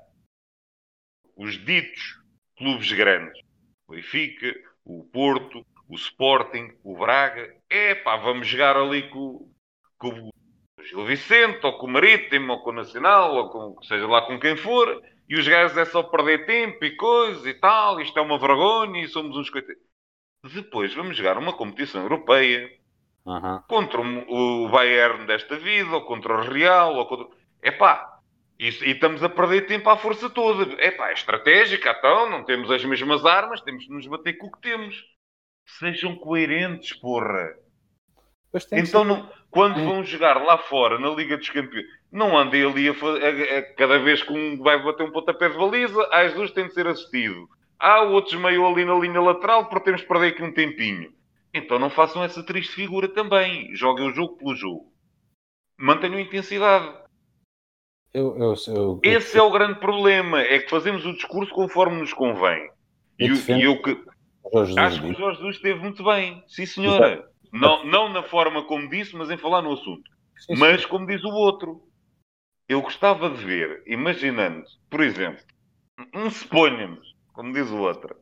[SPEAKER 2] os ditos clubes grandes o Benfica, o Porto, o Sporting, o Braga. É pá, vamos jogar ali com, com o Gil Vicente, ou com o Marítimo, ou com o Nacional, ou com, seja lá com quem for. E os gajos é só perder tempo e coisa e tal. Isto é uma vergonha e somos uns coitados. Depois vamos jogar uma competição europeia uhum. contra o Bayern desta vida, ou contra o Real, ou contra. É isso, e estamos a perder tempo à força toda. É pá, é estratégica, então, não temos as mesmas armas, temos de nos bater com o que temos. Sejam coerentes, porra. Então, não, quando vão jogar lá fora, na Liga dos Campeões, não andem ali a, a, a, cada vez que um vai bater um pontapé de baliza, às duas tem de ser assistido. Há outros meio ali na linha lateral, porque temos de perder aqui um tempinho. Então não façam essa triste figura também. Joguem o jogo pelo jogo. Mantenham a intensidade.
[SPEAKER 1] Eu, eu, eu,
[SPEAKER 2] Esse é o grande problema, é que fazemos o discurso conforme nos convém. E, eu que acho que o Jorge Jesus esteve muito bem, sim senhora. Não, não na forma como disse, mas em falar no assunto. Sim, mas como diz o outro, eu gostava de ver, imaginando, por exemplo, um suponhamos, como diz o outro,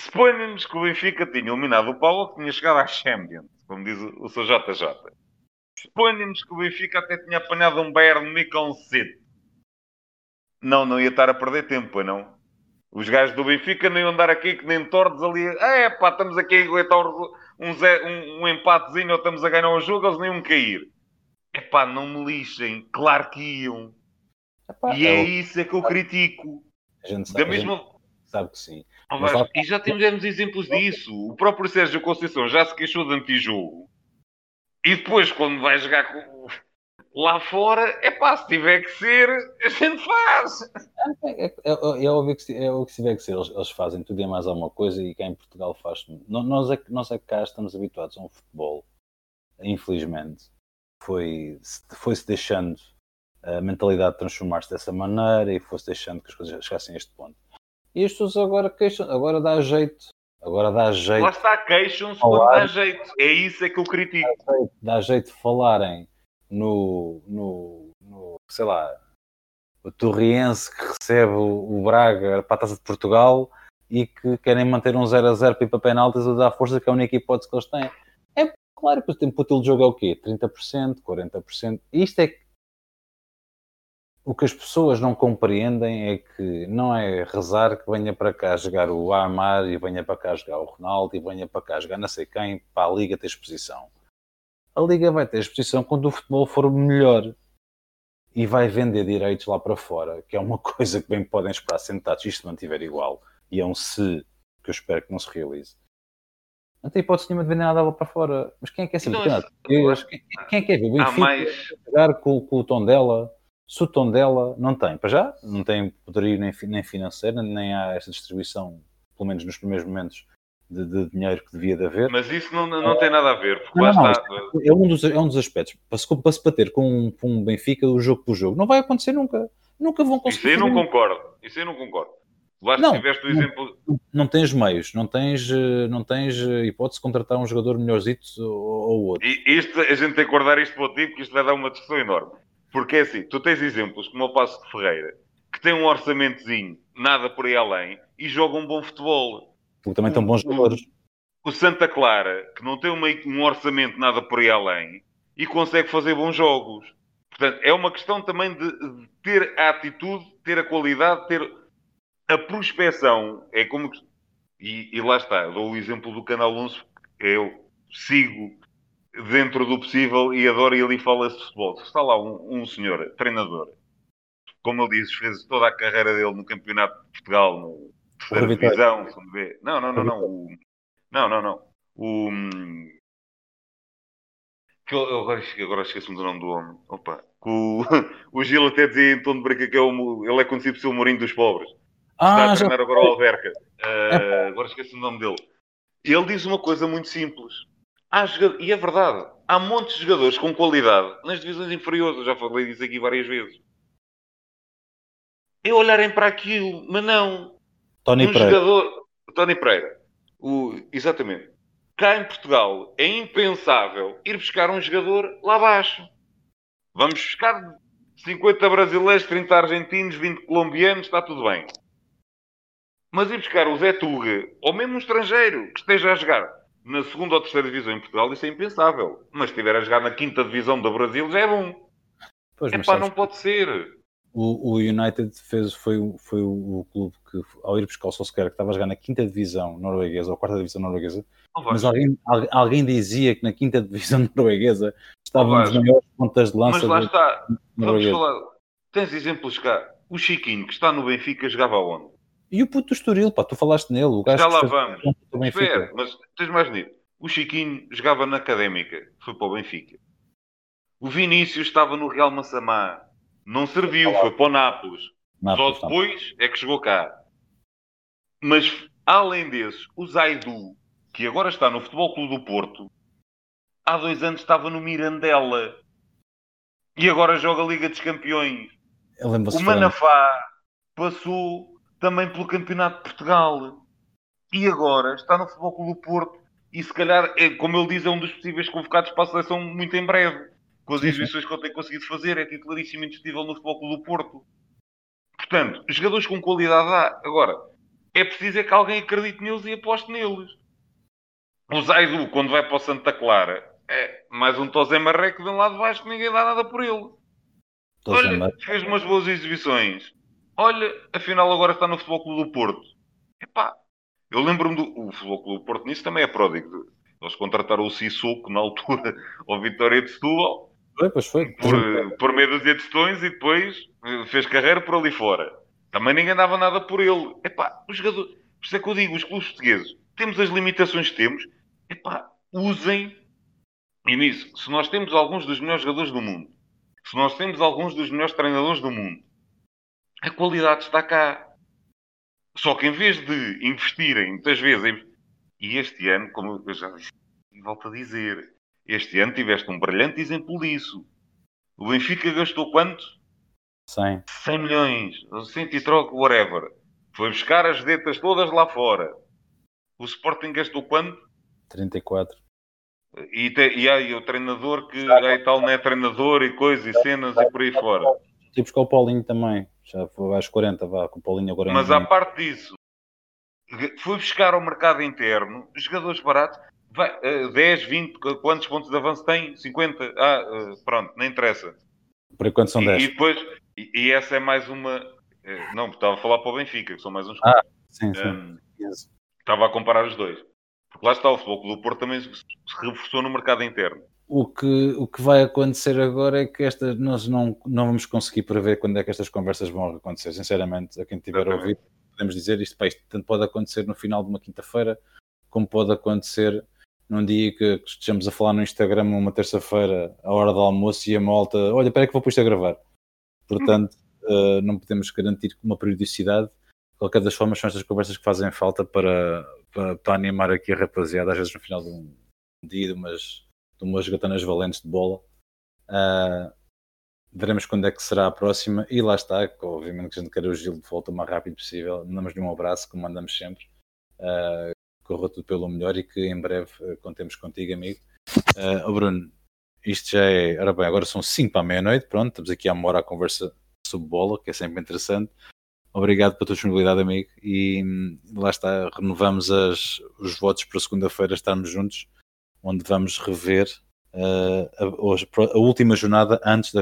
[SPEAKER 2] suponhamos que o Benfica tinha eliminado o Paulo, que tinha chegado à Champions, como diz o, o seu JJ. Suponhamos que o Benfica até tinha apanhado um Bayern Munique a um cedo. Não, não ia estar a perder tempo, não. Os gajos do Benfica nem iam andar aqui que nem tordos ali. É pá, estamos aqui a aguentar um, um, um, empatezinho ou estamos a ganhar um jogo, eles nem iam cair. Epá, não me lixem. Claro que iam. Epá, e é, é o... isso é que eu critico.
[SPEAKER 1] A gente sabe, da mesma... Gente sabe que sim.
[SPEAKER 2] Oh, mas, e já tivemos exemplos disso. O próprio Sérgio Conceição já se queixou de antijogo. E depois, quando vai jogar com... lá fora, é pá, se tiver que ser, a gente faz.
[SPEAKER 1] É, é, é, é óbvio que, é o que tiver que ser, eles, eles, fazem tudo e mais alguma coisa e cá em Portugal faz. Nós é, nós é que cá estamos habituados a um futebol, infelizmente, foi, foi-se deixando a mentalidade transformar-se dessa maneira e foi-se deixando que as coisas chegassem a este ponto. E as pessoas agora queixam, agora dá jeito. Agora dá jeito. Lá
[SPEAKER 2] está, queixam-se quando dá jeito. É isso é que eu critico.
[SPEAKER 1] Dá jeito, dá jeito de falarem no, no, no, sei lá, o Torriense que recebe o, Braga para a Taça de Portugal e que querem manter um 0 a 0 para ir para penaltis ou dar força, que é a única hipótese que eles têm. É claro que o tempo útil de jogo é o quê? 30%, 40%. Isto é o que as pessoas não compreendem é que não é rezar que venha para cá jogar o Armar e venha para cá jogar o Ronaldo e venha para cá jogar não sei quem para a Liga ter exposição. A Liga vai ter exposição quando o futebol for melhor e vai vender direitos lá para fora, que é uma coisa que bem podem esperar sentados se isto mantiver igual. E é um se que eu espero que não se realize. Não tem hipótese nenhuma de vender nada lá para fora. Mas quem é que é saber? Então, quem, quem é que é ver? O Benfica mais... jogar com, com o tom dela se o tom dela não tem, para já, não tem poderio nem, nem financeiro, nem há essa distribuição, pelo menos nos primeiros momentos, de, de dinheiro que devia de haver.
[SPEAKER 2] Mas isso não, não tem nada a ver, porque não, lá está.
[SPEAKER 1] É um, dos, é um dos aspectos. Para se, para se bater com um, com um Benfica, o jogo por jogo, não vai acontecer nunca. Nunca vão conseguir.
[SPEAKER 2] Isso aí não concordo. Isso aí não concordo. Lá não, tiveste o exemplo.
[SPEAKER 1] Não, não, tens meios, não tens, não tens hipótese de contratar um jogador melhorzito ou, ou outro.
[SPEAKER 2] E isto, a gente tem que guardar isto para o tipo, porque isto vai dar uma discussão enorme. Porque é assim, tu tens exemplos como o Passo de Ferreira, que tem um orçamentozinho, nada por aí além, e joga um bom futebol.
[SPEAKER 1] Porque também estão bons jogadores.
[SPEAKER 2] O Santa Clara, que não tem uma, um orçamento nada por aí além, e consegue fazer bons jogos. Portanto, é uma questão também de, de ter a atitude, ter a qualidade, ter a prospecção. É como. E, e lá está, dou o exemplo do Canal 11, eu sigo dentro do possível e adora e ali fala-se de futebol. Está lá um, um, senhor, treinador, como ele diz, fez toda a carreira dele no Campeonato de Portugal, no terceira divisão, Não, não, não, não. O, não, não, não. O, que eu, agora, agora esqueço-me do nome do homem. Opa. O, o Gil até dizia em tom de brinca que é o, ele é conhecido por ser o Mourinho dos pobres. Ah, Está a treinar já... agora o Alverca. Uh, agora esqueço-me do nome dele. Ele diz uma coisa muito simples Há e é verdade, há montes de jogadores com qualidade nas divisões inferiores. Eu já falei disso aqui várias vezes. E olharem para aquilo, mas não.
[SPEAKER 1] Tony um Pereira. Jogador,
[SPEAKER 2] Tony Pereira. O, exatamente. Cá em Portugal é impensável ir buscar um jogador lá abaixo. Vamos buscar 50 brasileiros, 30 argentinos, 20 colombianos, está tudo bem. Mas ir buscar o Zé Tuga, ou mesmo um estrangeiro que esteja a jogar na segunda ou terceira divisão em Portugal, isso é impensável. Mas se estiver a jogar na quinta divisão do Brasil, já é bom. Pois, é pá, não pode ser.
[SPEAKER 1] O, o, United fez, foi, foi o, o, clube que, ao ir buscar o Solskjaer, que estava a jogar na quinta divisão norueguesa, ou quarta divisão norueguesa, mas alguém, alguém dizia que na quinta divisão norueguesa estavam os maiores pontas de lança.
[SPEAKER 2] Mas lá está, vamos falar. Tens exemplos cá. O Chiquinho, que está no Benfica, jogava onde?
[SPEAKER 1] E o puto do Estoril, pá, tu falaste nele. O
[SPEAKER 2] gajo Já lá vamos. Espera, mas tens mais nisso. O Chiquinho jogava na Académica, foi para o Benfica. O Vinícius estava no Real Massamá. Não serviu, foi para o Nápoles. Nápoles Só depois é que chegou cá. Mas, além desse, o Zaidu, que agora está no Futebol Clube do Porto, há dois anos estava no Mirandela. E agora joga a Liga dos Campeões. O Manafá passou também pelo Campeonato de Portugal. E agora está no Futebol Clube do Porto. E se calhar, é, como ele diz, é um dos possíveis convocados para a seleção muito em breve. Com as exibições que ele tem conseguido fazer, é titularíssimo indiscutível no Futebol Clube do Porto. Portanto, jogadores com qualidade há. Agora, é preciso é que alguém acredite neles e aposte neles. O Zaidu, quando vai para o Santa Clara, é mais um Tosé que vem lá de baixo que ninguém dá nada por ele. Olha, fez umas boas exibições olha, afinal agora está no Futebol Clube do Porto. Epá, eu lembro-me do o Futebol Clube do Porto nisso também é pródigo. Eles contrataram o Sissoko na altura ao Vitória de Setúbal.
[SPEAKER 1] Foi, pois foi.
[SPEAKER 2] Por, por meio dúzia de tostões e depois eh, fez carreira por ali fora. Também ninguém dava nada por ele. Epá, os jogadores... Por isso é que eu digo, os clubes portugueses, temos as limitações que temos. Epá, usem. E nisso, se nós temos alguns dos melhores jogadores do mundo, se nós temos alguns dos melhores treinadores do mundo, a qualidade está cá. Só que em vez de investirem muitas vezes. E este ano, como eu já volto a dizer, este ano tiveste um brilhante exemplo disso. O Benfica gastou quanto?
[SPEAKER 1] 100.
[SPEAKER 2] 100 milhões, 100 e troco, whatever. Foi buscar as detas todas lá fora. O Sporting gastou quanto?
[SPEAKER 1] 34.
[SPEAKER 2] E, te, e aí o treinador que aí tal não é treinador e coisas e cenas e por aí fora.
[SPEAKER 1] Tipo com o Paulinho também. Já foi às 40, vá, com o Paulinho agora.
[SPEAKER 2] Mas à parte disso, foi buscar ao mercado interno jogadores baratos. Vai, uh, 10, 20, quantos pontos de avanço tem? 50? Ah, uh, pronto, não interessa.
[SPEAKER 1] Por enquanto são 10.
[SPEAKER 2] E, e depois, e, e, essa é mais uma. Uh, não, estava a falar para o Benfica, que são mais uns.
[SPEAKER 1] Ah, sim, sim.
[SPEAKER 2] Um, estava a comparar os dois. Porque lá está, o Futebol do Porto também se reforçou no mercado interno.
[SPEAKER 1] O que, o que vai acontecer agora é que esta, nós não, não vamos conseguir prever quando é que estas conversas vão acontecer. Sinceramente, a quem tiver ouvido, podemos dizer isto, pá, isto tanto pode acontecer no final de uma quinta-feira, como pode acontecer num dia que estejamos a falar no Instagram uma terça-feira, à hora do almoço, e a malta, olha, espera que vou pôr isto a gravar. Portanto, uh, não podemos garantir uma periodicidade. De qualquer das formas, são estas conversas que fazem falta para, para, para, animar aqui a rapaziada, às vezes no final de um dia, de umas, de umas gatanas valentes de bola. Uh, veremos quando é que será a próxima e lá está, obviamente que a gente quer o Gil de volta o mais rápido possível. Mandamos-lhe um abraço, como mandamos sempre. Uh, corra tudo pelo melhor e que em breve uh, contemos contigo, amigo. Uh, Bruno, isto já é. Ora bem, agora são 5 para a meia-noite, pronto, estamos aqui a hora a conversa sobre bola, que é sempre interessante. Obrigado pela tua disponibilidade, amigo. E hum, lá está, renovamos as, os votos para segunda-feira estarmos juntos, onde vamos rever uh, a, a, última jornada antes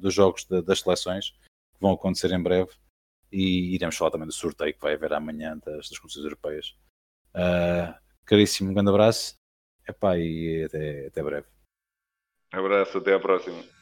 [SPEAKER 1] dos jogos da, das seleções, que vão acontecer em breve. E iremos falar também do sorteio que vai haver amanhã das, das competições europeias. Uh, caríssimo, um grande abraço. Epá, e até, até breve.
[SPEAKER 2] Abraço, até a próxima.